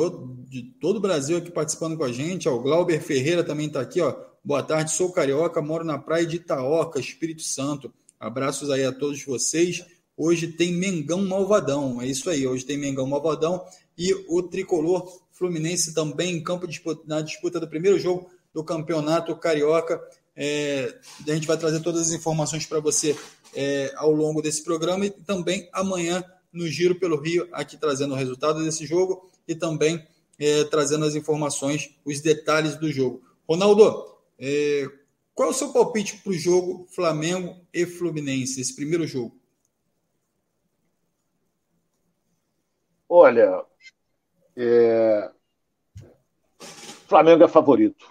de todo o Brasil aqui participando com a gente, ó, o Glauber Ferreira também está aqui, ó. Boa tarde, sou carioca, moro na praia de Itaoca, Espírito Santo. Abraços aí a todos vocês. Hoje tem Mengão Malvadão, é isso aí. Hoje tem Mengão Malvadão e o tricolor Fluminense também em campo na disputa do primeiro jogo do campeonato carioca. É, a gente vai trazer todas as informações para você é, ao longo desse programa e também amanhã no Giro pelo Rio, aqui trazendo o resultado desse jogo e também é, trazendo as informações, os detalhes do jogo. Ronaldo, é, qual é o seu palpite para o jogo Flamengo e Fluminense, esse primeiro jogo? Olha, é... Flamengo é favorito.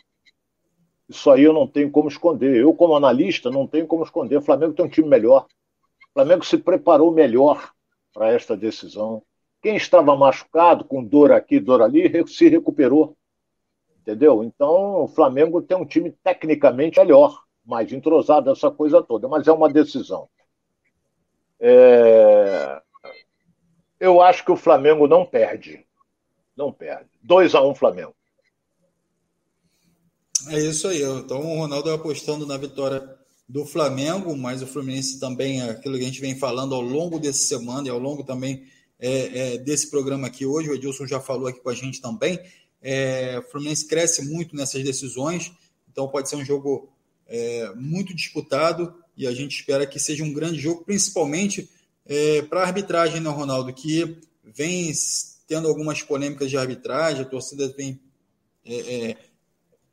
Isso aí eu não tenho como esconder. Eu, como analista, não tenho como esconder. O Flamengo tem um time melhor. O Flamengo se preparou melhor para esta decisão. Quem estava machucado, com dor aqui, dor ali, se recuperou. Entendeu? Então, o Flamengo tem um time tecnicamente melhor, mais entrosado, essa coisa toda, mas é uma decisão. É... Eu acho que o Flamengo não perde. Não perde. 2 a 1 um, Flamengo. É isso aí. Então, o Ronaldo apostando na vitória do Flamengo, mas o Fluminense também, aquilo que a gente vem falando ao longo dessa semana e ao longo também é, é, desse programa aqui hoje, o Edilson já falou aqui com a gente também, é, o Fluminense cresce muito nessas decisões, então pode ser um jogo é, muito disputado e a gente espera que seja um grande jogo, principalmente é, para a arbitragem, né, Ronaldo, que vem tendo algumas polêmicas de arbitragem, a torcida vem é,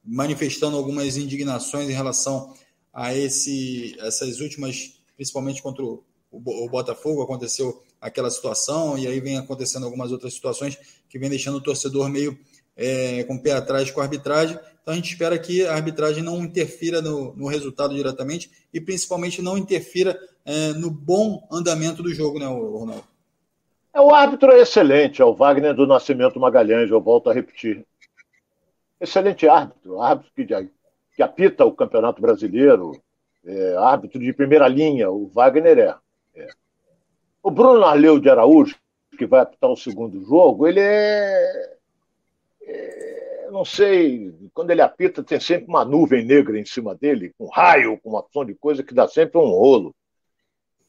manifestando algumas indignações em relação a esse, essas últimas, principalmente contra o, o Botafogo, aconteceu aquela situação, e aí vem acontecendo algumas outras situações que vem deixando o torcedor meio é, com o pé atrás com a arbitragem. Então a gente espera que a arbitragem não interfira no, no resultado diretamente e principalmente não interfira é, no bom andamento do jogo, né, Ronaldo? É, o árbitro é excelente, é o Wagner do Nascimento Magalhães, eu volto a repetir. Excelente árbitro, árbitro que que apita o Campeonato Brasileiro, é, árbitro de primeira linha, o Wagner é. é. O Bruno Arleu de Araújo, que vai apitar o segundo jogo, ele é, é, Não sei, quando ele apita, tem sempre uma nuvem negra em cima dele, com raio, com uma opção de coisa que dá sempre um rolo.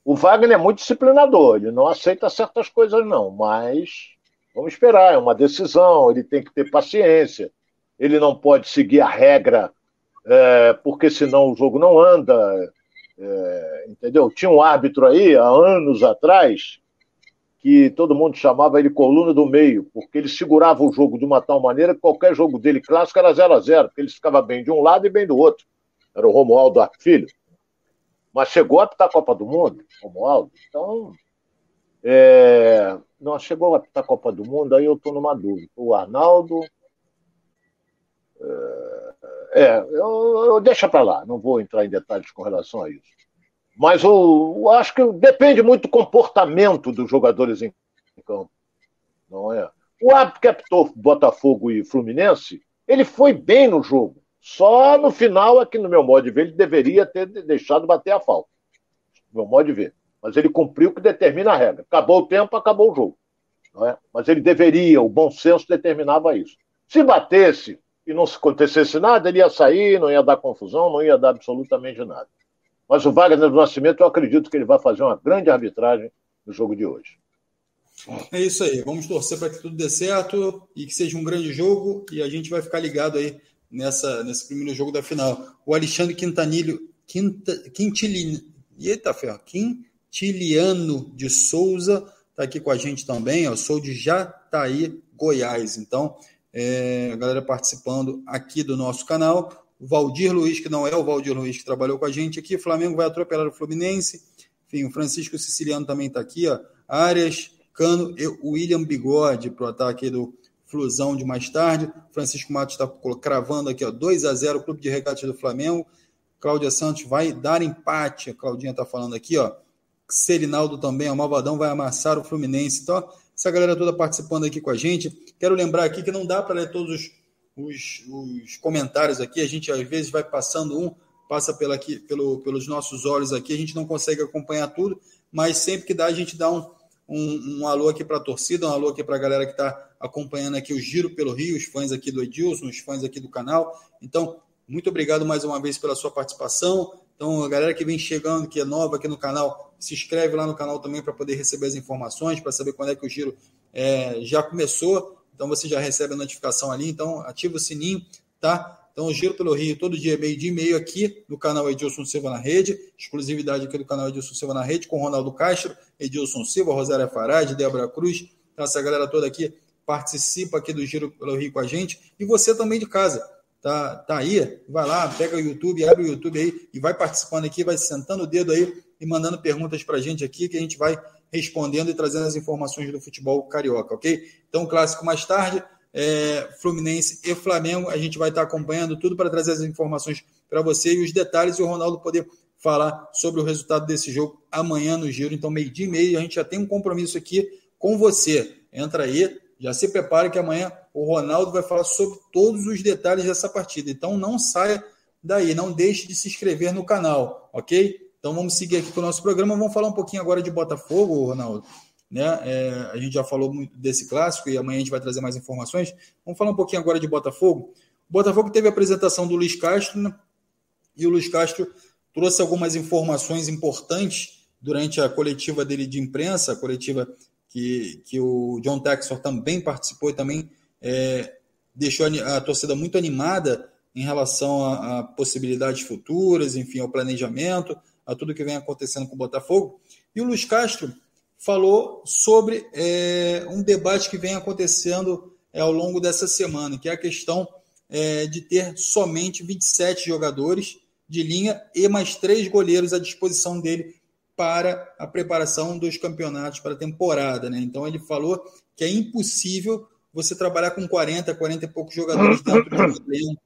O Wagner é muito disciplinador, ele não aceita certas coisas, não, mas vamos esperar, é uma decisão, ele tem que ter paciência, ele não pode seguir a regra, é, porque senão o jogo não anda. É, entendeu? Tinha um árbitro aí, há anos atrás, que todo mundo chamava ele coluna do meio, porque ele segurava o jogo de uma tal maneira que qualquer jogo dele clássico era 0 a 0 porque ele ficava bem de um lado e bem do outro. Era o Romualdo Filho. Mas chegou a apitar a Copa do Mundo, Romualdo. Então, é... não chegou a apitar a Copa do Mundo, aí eu estou numa dúvida. O Arnaldo. É, é eu, eu deixa para lá, não vou entrar em detalhes com relação a isso. Mas eu, eu acho que depende muito do comportamento dos jogadores em campo. Não é? O árbitro que apitou Botafogo e Fluminense, ele foi bem no jogo. Só no final, aqui no meu modo de ver, ele deveria ter deixado bater a falta. No meu modo de ver. Mas ele cumpriu o que determina a regra. Acabou o tempo, acabou o jogo. Não é? Mas ele deveria, o bom senso determinava isso. Se batesse e não acontecesse nada, ele ia sair, não ia dar confusão, não ia dar absolutamente nada. Mas o Wagner do Nascimento, eu acredito que ele vai fazer uma grande arbitragem no jogo de hoje. É isso aí. Vamos torcer para que tudo dê certo e que seja um grande jogo. E a gente vai ficar ligado aí nessa, nesse primeiro jogo da final. O Alexandre Quintanilho, Quinta, eita ferro, Quintiliano de Souza está aqui com a gente também. Eu sou de Jataí, Goiás. Então, é, a galera participando aqui do nosso canal o Valdir Luiz, que não é o Valdir Luiz que trabalhou com a gente aqui. O Flamengo vai atropelar o Fluminense. Enfim, o Francisco Siciliano também está aqui. Ó. Arias, Cano e William Bigode para o ataque do Flusão de mais tarde. Francisco Matos está cravando aqui, ó, 2 a 0 Clube de Regatas do Flamengo. Cláudia Santos vai dar empate. A Claudinha está falando aqui, ó. Serinaldo também, o Malvadão vai amassar o Fluminense. Então, essa galera toda participando aqui com a gente. Quero lembrar aqui que não dá para ler todos os os, os comentários aqui, a gente às vezes vai passando um, passa pela aqui, pelo, pelos nossos olhos aqui, a gente não consegue acompanhar tudo, mas sempre que dá, a gente dá um, um, um alô aqui para a torcida, um alô aqui para a galera que está acompanhando aqui o Giro pelo Rio, os fãs aqui do Edilson, os fãs aqui do canal. Então, muito obrigado mais uma vez pela sua participação. Então, a galera que vem chegando, que é nova aqui no canal, se inscreve lá no canal também para poder receber as informações, para saber quando é que o giro é, já começou. Então você já recebe a notificação ali, então ativa o sininho, tá? Então, o Giro pelo Rio, todo dia, meio dia e meio aqui no canal Edilson Silva na Rede, exclusividade aqui do canal Edilson Silva na Rede, com Ronaldo Castro, Edilson Silva, Rosária Farad, Débora Cruz. Então, essa galera toda aqui participa aqui do Giro pelo Rio com a gente. E você também de casa, tá, tá aí? Vai lá, pega o YouTube, abre o YouTube aí e vai participando aqui, vai sentando o dedo aí e mandando perguntas para a gente aqui, que a gente vai respondendo e trazendo as informações do futebol carioca, ok? Então, clássico mais tarde, é, Fluminense e Flamengo, a gente vai estar acompanhando tudo para trazer as informações para você e os detalhes e o Ronaldo poder falar sobre o resultado desse jogo amanhã no Giro. Então, meio-dia e meio, a gente já tem um compromisso aqui com você. Entra aí, já se prepare que amanhã o Ronaldo vai falar sobre todos os detalhes dessa partida. Então, não saia daí, não deixe de se inscrever no canal, ok? Então vamos seguir aqui com o nosso programa. Vamos falar um pouquinho agora de Botafogo, Ronaldo. Né? É, a gente já falou muito desse clássico e amanhã a gente vai trazer mais informações. Vamos falar um pouquinho agora de Botafogo. O Botafogo teve a apresentação do Luiz Castro né? e o Luiz Castro trouxe algumas informações importantes durante a coletiva dele de imprensa, a coletiva que, que o John Texor também participou e também é, deixou a, a torcida muito animada em relação a, a possibilidades futuras, enfim, ao planejamento a tudo que vem acontecendo com o Botafogo. E o Luiz Castro falou sobre é, um debate que vem acontecendo é, ao longo dessa semana, que é a questão é, de ter somente 27 jogadores de linha e mais três goleiros à disposição dele para a preparação dos campeonatos para a temporada. Né? Então ele falou que é impossível você trabalhar com 40, 40 e poucos jogadores dentro do elenco.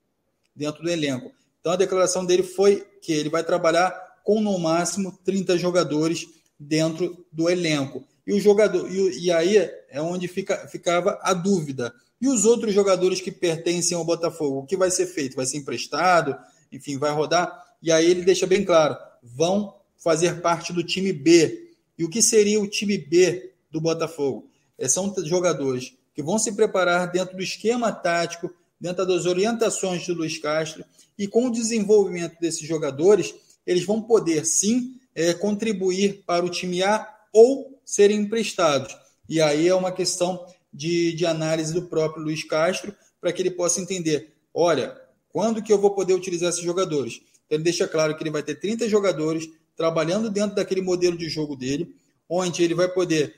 Dentro do elenco. Então a declaração dele foi que ele vai trabalhar com no máximo 30 jogadores dentro do elenco. E o jogador e, e aí é onde fica, ficava a dúvida. E os outros jogadores que pertencem ao Botafogo, o que vai ser feito? Vai ser emprestado? Enfim, vai rodar? e aí ele deixa bem claro: vão fazer parte do time B. E o que seria o time B do Botafogo? É, são jogadores que vão se preparar dentro do esquema tático, dentro das orientações de Luiz Castro, e com o desenvolvimento desses jogadores, eles vão poder sim é, contribuir para o time A ou serem emprestados. E aí é uma questão de, de análise do próprio Luiz Castro, para que ele possa entender: olha, quando que eu vou poder utilizar esses jogadores? Então ele deixa claro que ele vai ter 30 jogadores trabalhando dentro daquele modelo de jogo dele, onde ele vai poder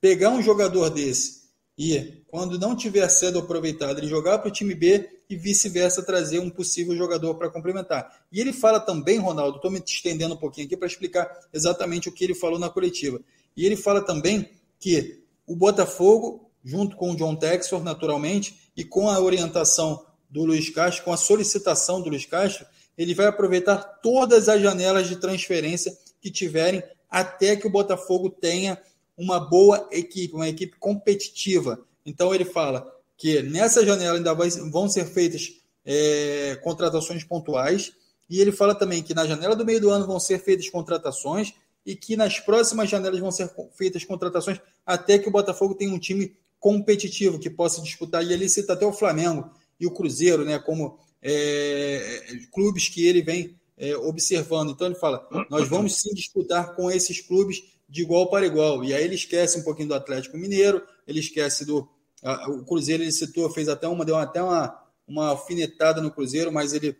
pegar um jogador desse e, quando não tiver sendo aproveitado, ele jogar para o time B e vice-versa trazer um possível jogador para complementar. E ele fala também, Ronaldo, estou me estendendo um pouquinho aqui para explicar exatamente o que ele falou na coletiva. E ele fala também que o Botafogo, junto com o John Texor, naturalmente, e com a orientação do Luiz Castro, com a solicitação do Luiz Castro, ele vai aproveitar todas as janelas de transferência que tiverem até que o Botafogo tenha uma boa equipe, uma equipe competitiva. Então ele fala que nessa janela ainda vai, vão ser feitas é, contratações pontuais, e ele fala também que na janela do meio do ano vão ser feitas contratações e que nas próximas janelas vão ser feitas contratações até que o Botafogo tenha um time competitivo que possa disputar. E ele cita até o Flamengo e o Cruzeiro, né, como é, clubes que ele vem é, observando. Então ele fala: nós vamos sim disputar com esses clubes de igual para igual. E aí ele esquece um pouquinho do Atlético Mineiro, ele esquece do. A, o Cruzeiro ele citou, fez até uma, deu até uma, uma alfinetada no Cruzeiro, mas ele,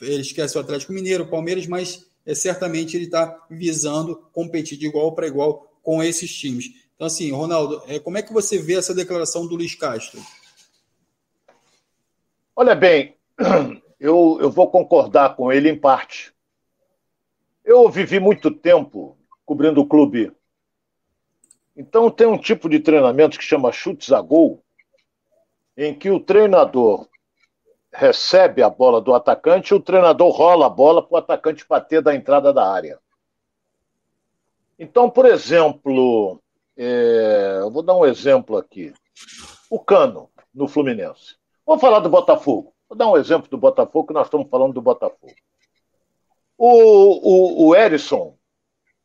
ele esquece o Atlético Mineiro, o Palmeiras, mas é, certamente ele está visando competir de igual para igual com esses times. Então, assim, Ronaldo, é, como é que você vê essa declaração do Luiz Castro? Olha bem, eu, eu vou concordar com ele em parte. Eu vivi muito tempo cobrindo o clube. Então tem um tipo de treinamento que chama chutes a gol, em que o treinador recebe a bola do atacante e o treinador rola a bola para o atacante bater da entrada da área. Então, por exemplo, é, eu vou dar um exemplo aqui. O Cano, no Fluminense. Vamos falar do Botafogo. Vou dar um exemplo do Botafogo, que nós estamos falando do Botafogo. O, o, o Erisson,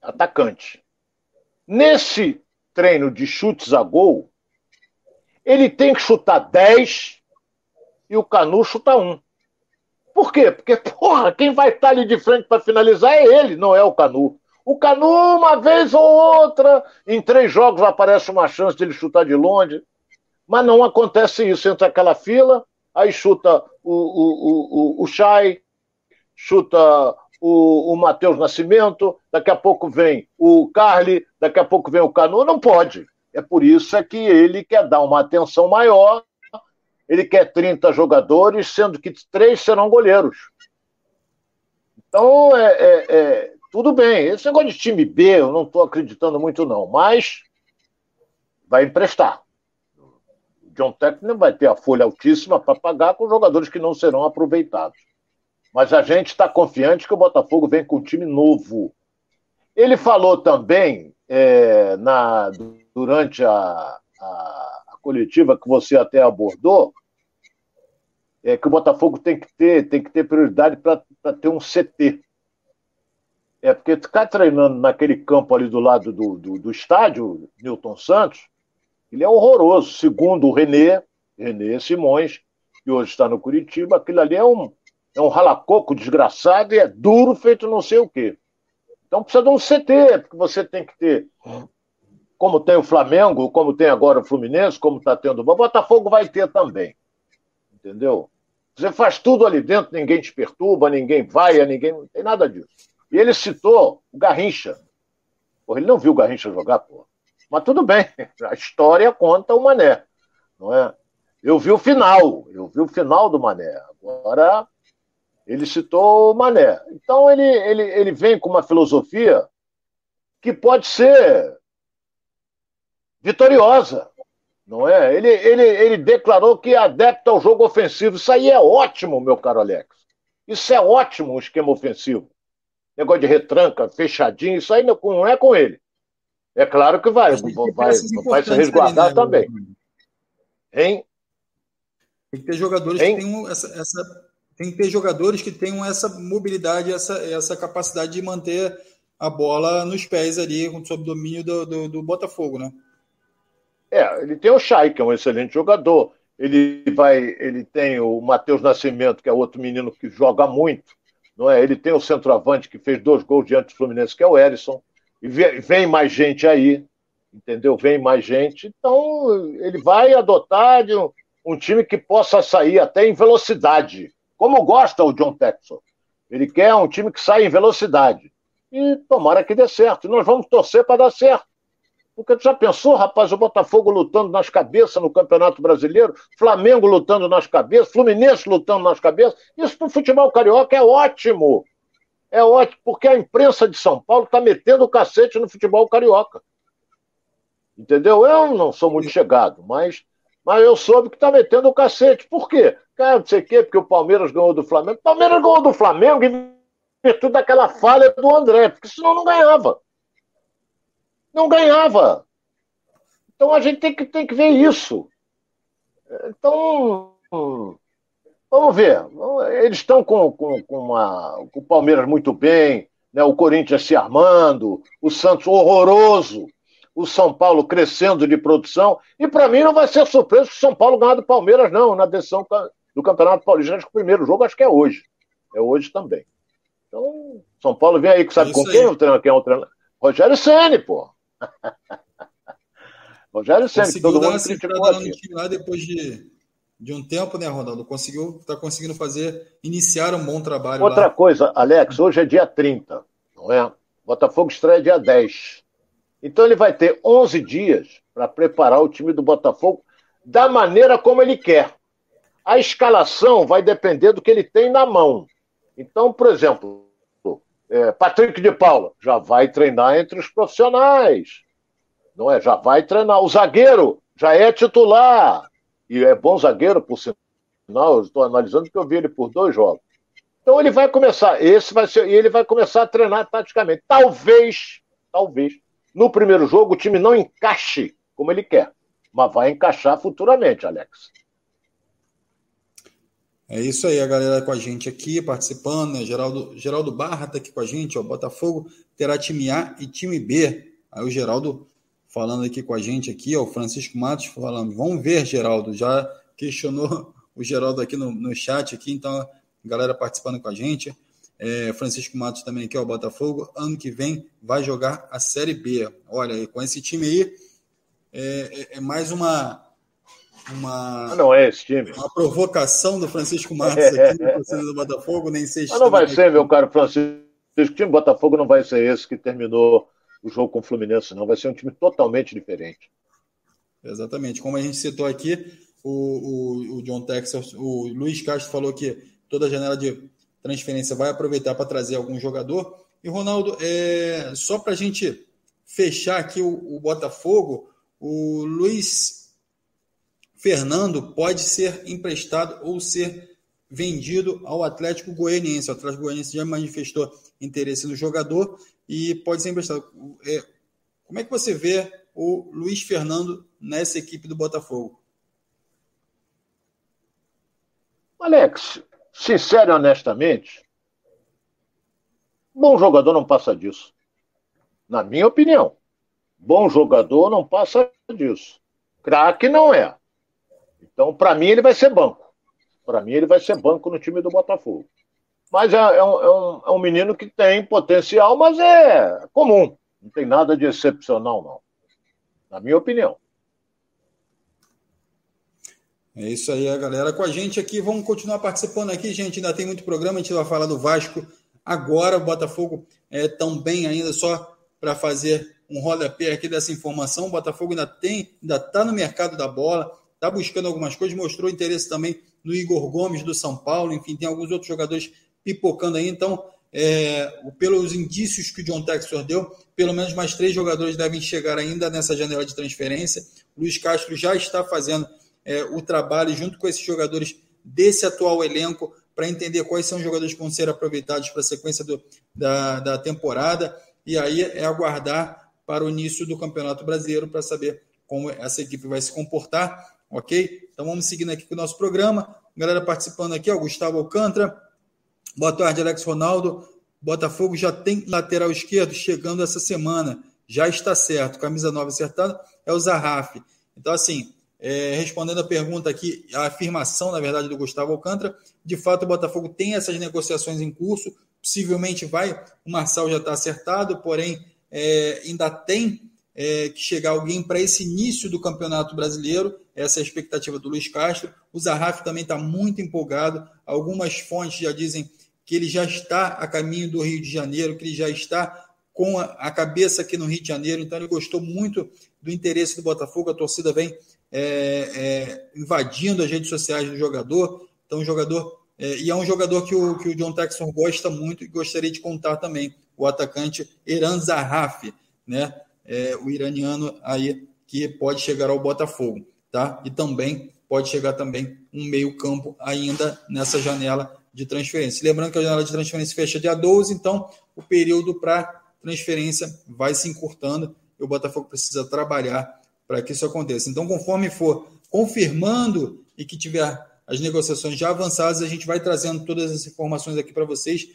atacante. Nesse treino de chutes a gol, ele tem que chutar 10 e o Canu chuta 1. Por quê? Porque, porra, quem vai estar ali de frente para finalizar é ele, não é o Canu. O Canu, uma vez ou outra, em três jogos aparece uma chance de ele chutar de longe. Mas não acontece isso. Entra aquela fila, aí chuta o, o, o, o Chay, chuta o, o Matheus Nascimento, daqui a pouco vem o Carly, daqui a pouco vem o Canu, não pode. É por isso é que ele quer dar uma atenção maior, ele quer 30 jogadores, sendo que três serão goleiros. Então, é, é, é tudo bem. Esse negócio de time B, eu não estou acreditando muito, não, mas vai emprestar. John Tecner vai ter a folha altíssima para pagar com jogadores que não serão aproveitados. Mas a gente está confiante que o Botafogo vem com um time novo. Ele falou também, é, na, durante a, a, a, coletiva que você até abordou, é, que o Botafogo tem que ter, tem que ter prioridade para ter um CT. É, porque ficar treinando naquele campo ali do lado do, do, do estádio, Newton Santos, ele é horroroso. Segundo o Renê, Renê Simões, que hoje está no Curitiba, aquilo ali é um, é um ralacoco desgraçado e é duro feito não sei o quê. Então precisa de um CT, porque você tem que ter, como tem o Flamengo, como tem agora o Fluminense, como está tendo o Botafogo vai ter também. Entendeu? Você faz tudo ali dentro, ninguém te perturba, ninguém vai, ninguém. Não tem nada disso. E ele citou o Garrincha. Porra, ele não viu o Garrincha jogar, pô. Mas tudo bem, a história conta o Mané, não é? Eu vi o final, eu vi o final do Mané. Agora ele citou o Mané. Então ele, ele, ele vem com uma filosofia que pode ser vitoriosa. Não é? Ele, ele, ele declarou que é adepto ao jogo ofensivo. Isso aí é ótimo, meu caro Alex. Isso é ótimo, um esquema ofensivo. Negócio de retranca, fechadinho, isso aí não é com ele. É claro que vai, vai, vai se resguardar ali, né, também. Hein? Tem que ter jogadores hein? que tenham essa, essa tem que ter jogadores que tenham essa mobilidade, essa, essa capacidade de manter a bola nos pés ali, sob domínio do, do, do Botafogo, né? É, ele tem o Chay, que é um excelente jogador. Ele vai, ele tem o Matheus Nascimento, que é outro menino que joga muito, não é? Ele tem o centroavante que fez dois gols diante do Fluminense, que é o Erisson. E vem mais gente aí, entendeu? Vem mais gente. Então, ele vai adotar de um, um time que possa sair até em velocidade, como gosta o John Texel. Ele quer um time que saia em velocidade. E tomara que dê certo. Nós vamos torcer para dar certo. Porque tu já pensou, rapaz, o Botafogo lutando nas cabeças no Campeonato Brasileiro, Flamengo lutando nas cabeças, Fluminense lutando nas cabeças. Isso para o futebol carioca é ótimo. É ótimo, porque a imprensa de São Paulo está metendo o cacete no futebol carioca. Entendeu? Eu não sou muito chegado, mas, mas eu soube que está metendo o cacete. Por quê? Cara, não sei o quê, porque o Palmeiras ganhou do Flamengo. O Palmeiras ganhou do Flamengo em virtude daquela falha do André, porque senão não ganhava. Não ganhava. Então a gente tem que, tem que ver isso. Então, vamos ver. Eles estão com, com, com, uma, com o Palmeiras muito bem, né? o Corinthians se armando, o Santos horroroso, o São Paulo crescendo de produção. E para mim não vai ser surpresa se o São Paulo ganhar do Palmeiras, não, na decisão do Campeonato Paulista. Acho que o primeiro jogo acho que é hoje. É hoje também. Então, São Paulo vem aí, sabe é com quem? O treinador, quem é o treinador? Rogério Ceni, pô. Rogério Ceni, todo mundo criticou aqui. lá depois de, de um tempo, né, Ronaldo? Conseguiu, tá conseguindo fazer, iniciar um bom trabalho Outra lá. coisa, Alex, hoje é dia 30, não é? Botafogo estreia dia 10. Então ele vai ter 11 dias para preparar o time do Botafogo da maneira como ele quer. A escalação vai depender do que ele tem na mão. Então, por exemplo, é, Patrick de Paula já vai treinar entre os profissionais. Não é? Já vai treinar. O zagueiro já é titular. E é bom zagueiro, por sinal. Estou analisando porque eu vi ele por dois jogos. Então ele vai começar. Esse vai ser. E ele vai começar a treinar taticamente. Talvez, talvez, no primeiro jogo o time não encaixe como ele quer. Mas vai encaixar futuramente, Alex. É isso aí, a galera com a gente aqui, participando, né? Geraldo, Geraldo Barra está aqui com a gente, ó. Botafogo terá time A e time B. Aí o Geraldo falando aqui com a gente aqui, ó, o Francisco Matos falando, vamos ver, Geraldo, já questionou o Geraldo aqui no, no chat aqui, então galera participando com a gente. É, Francisco Matos também aqui, ó, Botafogo, ano que vem vai jogar a Série B. Olha, com esse time aí, é, é, é mais uma uma, ah, não é esse time. Uma provocação do Francisco Matos aqui, torcida do Botafogo, nem sei se. Mas não vai ser, meu caro Francisco. O time do Botafogo não vai ser esse que terminou o jogo com o Fluminense, não. Vai ser um time totalmente diferente. Exatamente. Como a gente citou aqui, o, o, o John Texas, o Luiz Castro falou que toda janela de transferência vai aproveitar para trazer algum jogador. E, Ronaldo, é, só para a gente fechar aqui o, o Botafogo, o Luiz Fernando pode ser emprestado ou ser vendido ao Atlético Goianiense. O Atlético Goianiense já manifestou interesse no jogador e pode ser emprestado. É, como é que você vê o Luiz Fernando nessa equipe do Botafogo? Alex, sincero e honestamente, bom jogador não passa disso. Na minha opinião, bom jogador não passa disso. Craque não é. Então, para mim, ele vai ser banco. Para mim, ele vai ser banco no time do Botafogo. Mas é, é, um, é, um, é um menino que tem potencial, mas é comum. Não tem nada de excepcional, não. Na minha opinião. É isso aí, a galera com a gente aqui. Vamos continuar participando aqui, gente. Ainda tem muito programa. A gente vai falar do Vasco agora. O Botafogo é tão bem ainda, só para fazer um rodapé aqui dessa informação. O Botafogo ainda tem, ainda está no mercado da bola está buscando algumas coisas, mostrou interesse também no Igor Gomes do São Paulo, enfim, tem alguns outros jogadores pipocando aí, então, é, pelos indícios que o John Textor deu, pelo menos mais três jogadores devem chegar ainda nessa janela de transferência. Luiz Castro já está fazendo é, o trabalho junto com esses jogadores desse atual elenco para entender quais são os jogadores que vão ser aproveitados para a sequência do, da, da temporada. E aí é aguardar para o início do Campeonato Brasileiro para saber como essa equipe vai se comportar ok? Então vamos seguindo aqui com o nosso programa. Galera participando aqui, ó, Gustavo Alcântara. Boa tarde, Alex Ronaldo. Botafogo já tem lateral esquerdo chegando essa semana. Já está certo. Camisa 9 acertada é o Zarraf. Então, assim, é, respondendo a pergunta aqui, a afirmação, na verdade, do Gustavo Alcântara, de fato o Botafogo tem essas negociações em curso, possivelmente vai, o Marçal já está acertado, porém é, ainda tem é, que chegar alguém para esse início do Campeonato Brasileiro, essa é a expectativa do Luiz Castro. O Zarraf também está muito empolgado, algumas fontes já dizem que ele já está a caminho do Rio de Janeiro, que ele já está com a, cabeça aqui no Rio de Janeiro, então ele gostou muito do interesse do Botafogo, a torcida vem é, é, invadindo as redes sociais do jogador, então o jogador, é, e é um jogador que o, que o John Texon gosta muito e gostaria de contar também, o atacante Eran Zahafi, né, é, o iraniano aí que pode chegar ao Botafogo, tá? E também pode chegar também um meio campo ainda nessa janela de transferência. Lembrando que a janela de transferência fecha dia 12, então o período para transferência vai se encurtando e o Botafogo precisa trabalhar para que isso aconteça. Então, conforme for confirmando e que tiver as negociações já avançadas, a gente vai trazendo todas as informações aqui para vocês,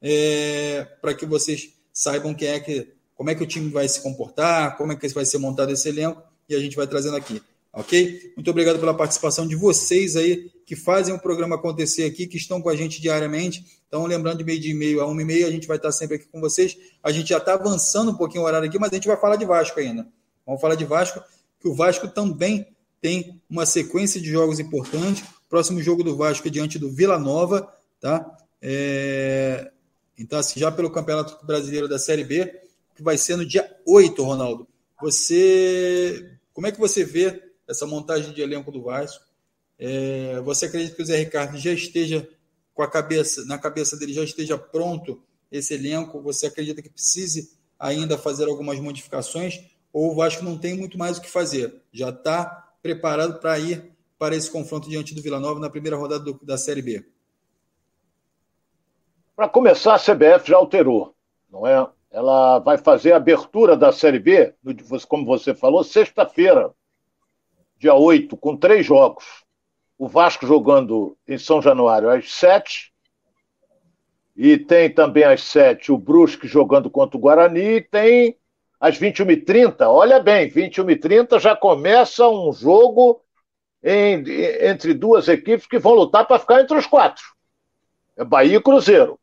é, para que vocês saibam quem é que, como é que o time vai se comportar, como é que vai ser montado esse elenco, e a gente vai trazendo aqui. Ok? Muito obrigado pela participação de vocês aí que fazem o programa acontecer aqui, que estão com a gente diariamente. Então, lembrando de meio de e-mail a uma e meia, a gente vai estar sempre aqui com vocês. A gente já está avançando um pouquinho o horário aqui, mas a gente vai falar de Vasco ainda. Vamos falar de Vasco, que o Vasco também tem uma sequência de jogos importantes. Próximo jogo do Vasco é diante do Vila Nova, tá? É... Então, assim, já pelo Campeonato Brasileiro da Série B, que vai ser no dia 8, Ronaldo. Você. Como é que você vê essa montagem de elenco do Vasco. É, você acredita que o Zé Ricardo já esteja com a cabeça, na cabeça dele já esteja pronto esse elenco? Você acredita que precise ainda fazer algumas modificações? Ou o Vasco não tem muito mais o que fazer? Já está preparado para ir para esse confronto diante do Vila Nova na primeira rodada do, da Série B? Para começar, a CBF já alterou, não é? Ela vai fazer a abertura da Série B, como você falou, sexta-feira, dia 8, com três jogos. O Vasco jogando em São Januário às 7. E tem também às 7 o Brusque jogando contra o Guarani. E tem às 21h30. Olha bem, 21h30 já começa um jogo em, entre duas equipes que vão lutar para ficar entre os quatro. É Bahia e Cruzeiro.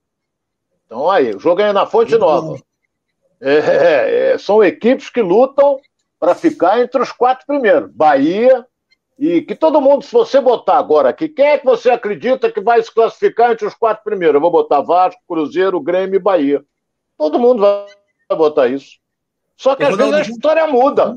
Então aí, o jogo é na Fonte Nova. É, é, é, são equipes que lutam para ficar entre os quatro primeiros. Bahia, e que todo mundo, se você botar agora aqui, quem é que você acredita que vai se classificar entre os quatro primeiros? Eu vou botar Vasco, Cruzeiro, Grêmio e Bahia. Todo mundo vai botar isso. Só que às vezes a história muda.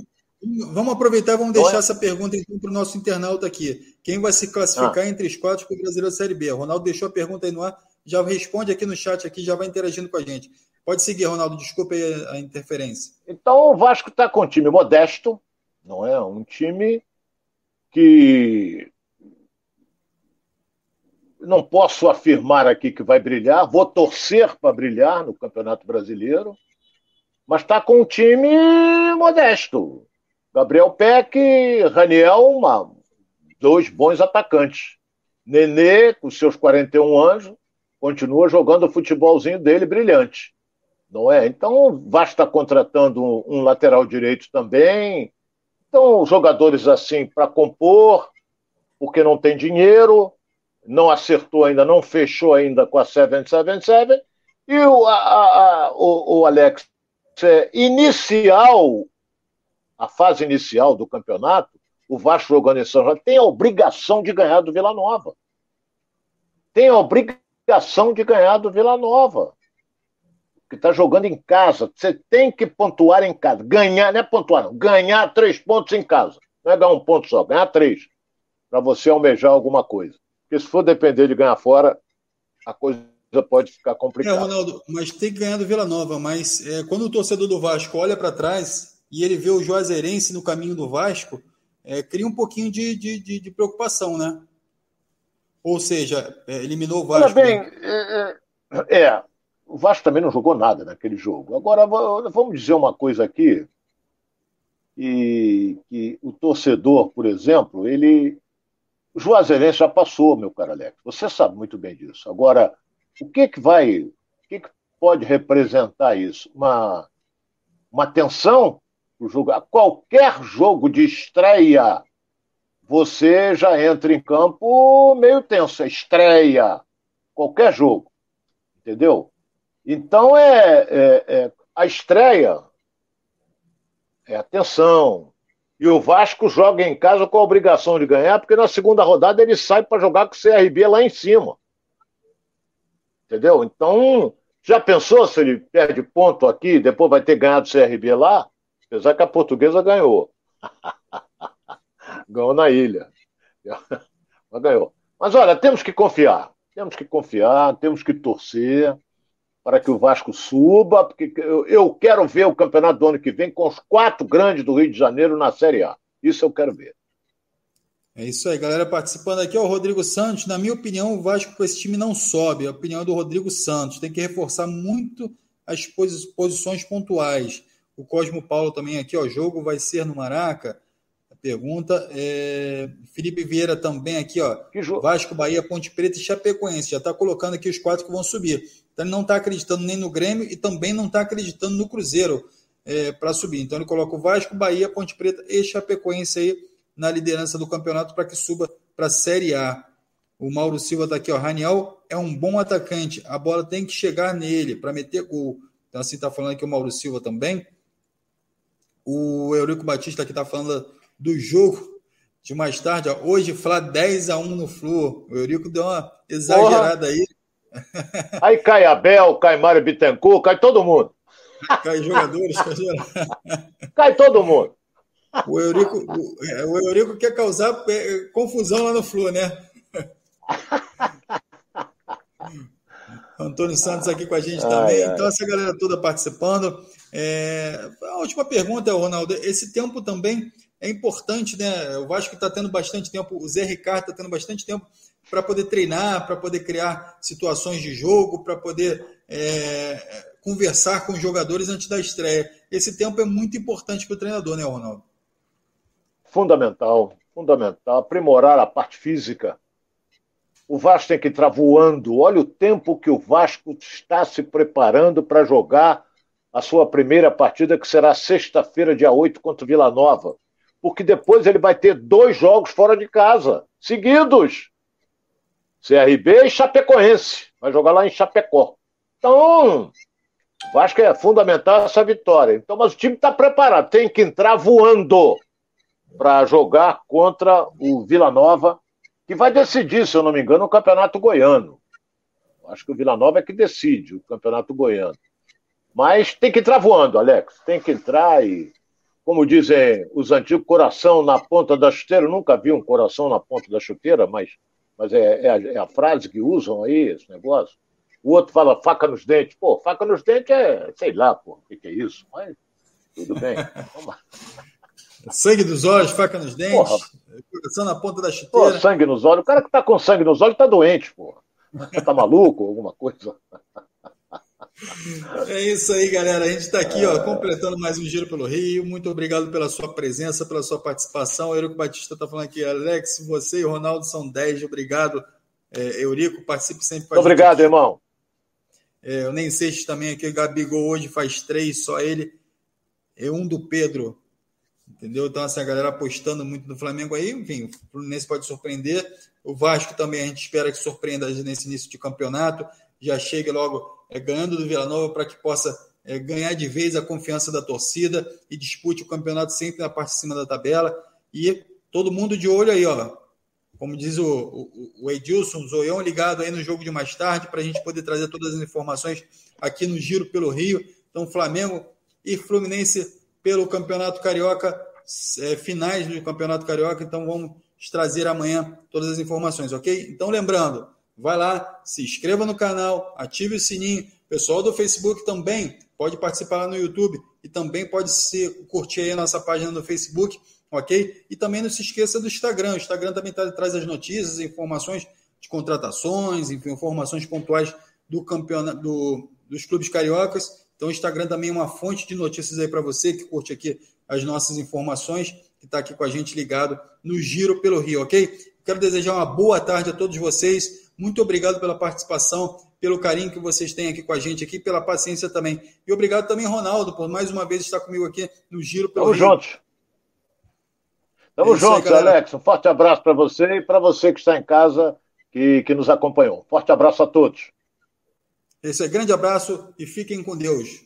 Vamos aproveitar e vamos deixar essa pergunta então para o nosso internauta aqui. Quem vai se classificar ah. entre os quatro para o Brasileiro Série B? Ronaldo deixou a pergunta aí no ar, já responde aqui no chat, aqui, já vai interagindo com a gente. Pode seguir, Ronaldo, desculpe a interferência. Então o Vasco está com um time modesto, não é? Um time que não posso afirmar aqui que vai brilhar, vou torcer para brilhar no Campeonato Brasileiro, mas está com um time modesto. Gabriel Peck, Raniel, uma, dois bons atacantes. Nenê, com seus 41 anos, continua jogando o futebolzinho dele brilhante não é? Então, Vasco está contratando um, lateral direito também. Então, jogadores assim para compor, porque não tem dinheiro, não acertou ainda, não fechou ainda com a 777. E o, a, a, o, o Alex, é, inicial, a fase inicial do campeonato, o Vasco jogando em São tem a obrigação de ganhar do Vila Nova. Tem a obrigação de ganhar do Vila Nova que está jogando em casa. Você tem que pontuar em casa. Ganhar, não é pontuar, não. Ganhar três pontos em casa. Não é ganhar um ponto só, ganhar três. Para você almejar alguma coisa. Porque se for depender de ganhar fora, a coisa pode ficar complicada. É, Ronaldo, mas tem que ganhar do Vila Nova. Mas é, quando o torcedor do Vasco olha para trás e ele vê o Juazeirense no caminho do Vasco, é, cria um pouquinho de, de, de, de, preocupação, né? Ou seja, é, eliminou o Vasco. Olha bem, né? é, é, é o Vasco também não jogou nada naquele jogo. Agora, vamos dizer uma coisa aqui, e que o torcedor, por exemplo, ele, O Juazeirense já passou, meu caro Alex. Você sabe muito bem disso. Agora, o que, que vai. O que, que pode representar isso? Uma, uma tensão o jogo. Qualquer jogo de estreia, você já entra em campo meio tenso. Estreia. Qualquer jogo. Entendeu? Então é, é, é a estreia é atenção. E o Vasco joga em casa com a obrigação de ganhar, porque na segunda rodada ele sai para jogar com o CRB lá em cima. Entendeu? Então, já pensou se ele perde ponto aqui, depois vai ter ganhado o CRB lá? Apesar que a portuguesa ganhou. ganhou na ilha. Mas ganhou. Mas olha, temos que confiar. Temos que confiar, temos que torcer para que o Vasco suba, porque eu quero ver o campeonato do ano que vem com os quatro grandes do Rio de Janeiro na Série A. Isso eu quero ver. É isso aí, galera participando aqui. o Rodrigo Santos, na minha opinião, o Vasco com esse time não sobe. A opinião do Rodrigo Santos. Tem que reforçar muito as posições pontuais. O Cosmo Paulo também aqui, ó. O jogo vai ser no Maraca? Pergunta. É... Felipe Vieira também aqui, ó. Vasco, Bahia, Ponte Preta e Chapecoense. Já está colocando aqui os quatro que vão subir. Então ele não está acreditando nem no Grêmio e também não está acreditando no Cruzeiro é, para subir. Então ele coloca o Vasco, Bahia, Ponte Preta e Chapecoense aí na liderança do campeonato para que suba para a Série A. O Mauro Silva está aqui, ó. Raniel é um bom atacante, a bola tem que chegar nele para meter gol. Então, assim, está falando aqui o Mauro Silva também. O Eurico Batista aqui está falando do jogo de mais tarde. Ó. Hoje, Flá 10 a 1 no Flu. O Eurico deu uma exagerada Porra. aí. Aí cai Abel, cai Mário Bittencourt, cai todo mundo. Cai jogadores, cai, cai todo mundo. O Eurico, o, é, o Eurico quer causar é, confusão lá no Flu, né? Antônio Santos aqui com a gente também. Ai, então, essa galera toda participando. É... A última pergunta, Ronaldo. Esse tempo também é importante, né? O Vasco está tendo bastante tempo, o Zé Ricardo está tendo bastante tempo para poder treinar, para poder criar situações de jogo, para poder é, conversar com os jogadores antes da estreia. Esse tempo é muito importante para o treinador, né, Ronaldo? Fundamental, fundamental. Aprimorar a parte física. O Vasco tem que entrar voando. Olha o tempo que o Vasco está se preparando para jogar a sua primeira partida, que será sexta-feira, dia 8, contra o Vila Nova. Porque depois ele vai ter dois jogos fora de casa, seguidos. CRB e Chapecoense. Vai jogar lá em Chapecó. Então, Vasco é fundamental essa vitória. Então, mas o time está preparado, tem que entrar voando para jogar contra o Vila Nova, que vai decidir, se eu não me engano, o Campeonato Goiano. Acho que o Vila Nova é que decide o Campeonato Goiano. Mas tem que entrar voando, Alex. Tem que entrar e, como dizem os antigos, coração na ponta da chuteira. Eu nunca vi um coração na ponta da chuteira, mas mas é, é, a, é, a, frase que usam aí, esse negócio. O outro fala faca nos dentes. Pô, faca nos dentes é, sei lá, pô, o que, que é isso? Mas tudo bem. Sangue dos olhos, faca nos dentes, porra. coração na ponta da chuteira. Pô, sangue nos olhos. O cara que tá com sangue nos olhos tá doente, pô. Tá maluco, alguma coisa. É isso aí, galera. A gente está aqui, ó, completando mais um Giro pelo Rio. Muito obrigado pela sua presença, pela sua participação. O Eurico Batista está falando aqui, Alex, você e o Ronaldo são 10. Obrigado, é, Eurico. Participe sempre com Obrigado, irmão. É, o Nem Seixas também aqui, o Gabigol hoje faz três, só ele. É um do Pedro. Entendeu? Então, essa galera apostando muito no Flamengo aí, enfim, o Fluminense pode surpreender. O Vasco também a gente espera que surpreenda nesse início de campeonato. Já chegue logo é, ganhando do Vila Nova para que possa é, ganhar de vez a confiança da torcida e dispute o campeonato sempre na parte de cima da tabela. E todo mundo de olho aí, ó. Como diz o, o, o Edilson, o Zoião ligado aí no jogo de mais tarde para a gente poder trazer todas as informações aqui no Giro pelo Rio. Então, Flamengo e Fluminense pelo Campeonato Carioca, é, finais do Campeonato Carioca. Então, vamos trazer amanhã todas as informações, ok? Então, lembrando, vai lá, se inscreva no canal, ative o sininho. Pessoal do Facebook também pode participar lá no YouTube e também pode se curtir aí a nossa página no Facebook, ok? E também não se esqueça do Instagram. O Instagram também tá, traz as notícias, informações de contratações, informações pontuais do campeonato do, dos clubes cariocas. Então, o Instagram também é uma fonte de notícias aí para você que curte aqui as nossas informações, que está aqui com a gente ligado no Giro pelo Rio, ok? Quero desejar uma boa tarde a todos vocês. Muito obrigado pela participação, pelo carinho que vocês têm aqui com a gente aqui, pela paciência também. E obrigado também, Ronaldo, por mais uma vez estar comigo aqui no Giro pelo Tamo Rio. juntos. Tamo é juntos, aí, Alex. Um forte abraço para você e para você que está em casa, que, que nos acompanhou. Forte abraço a todos. Esse é grande abraço e fiquem com Deus.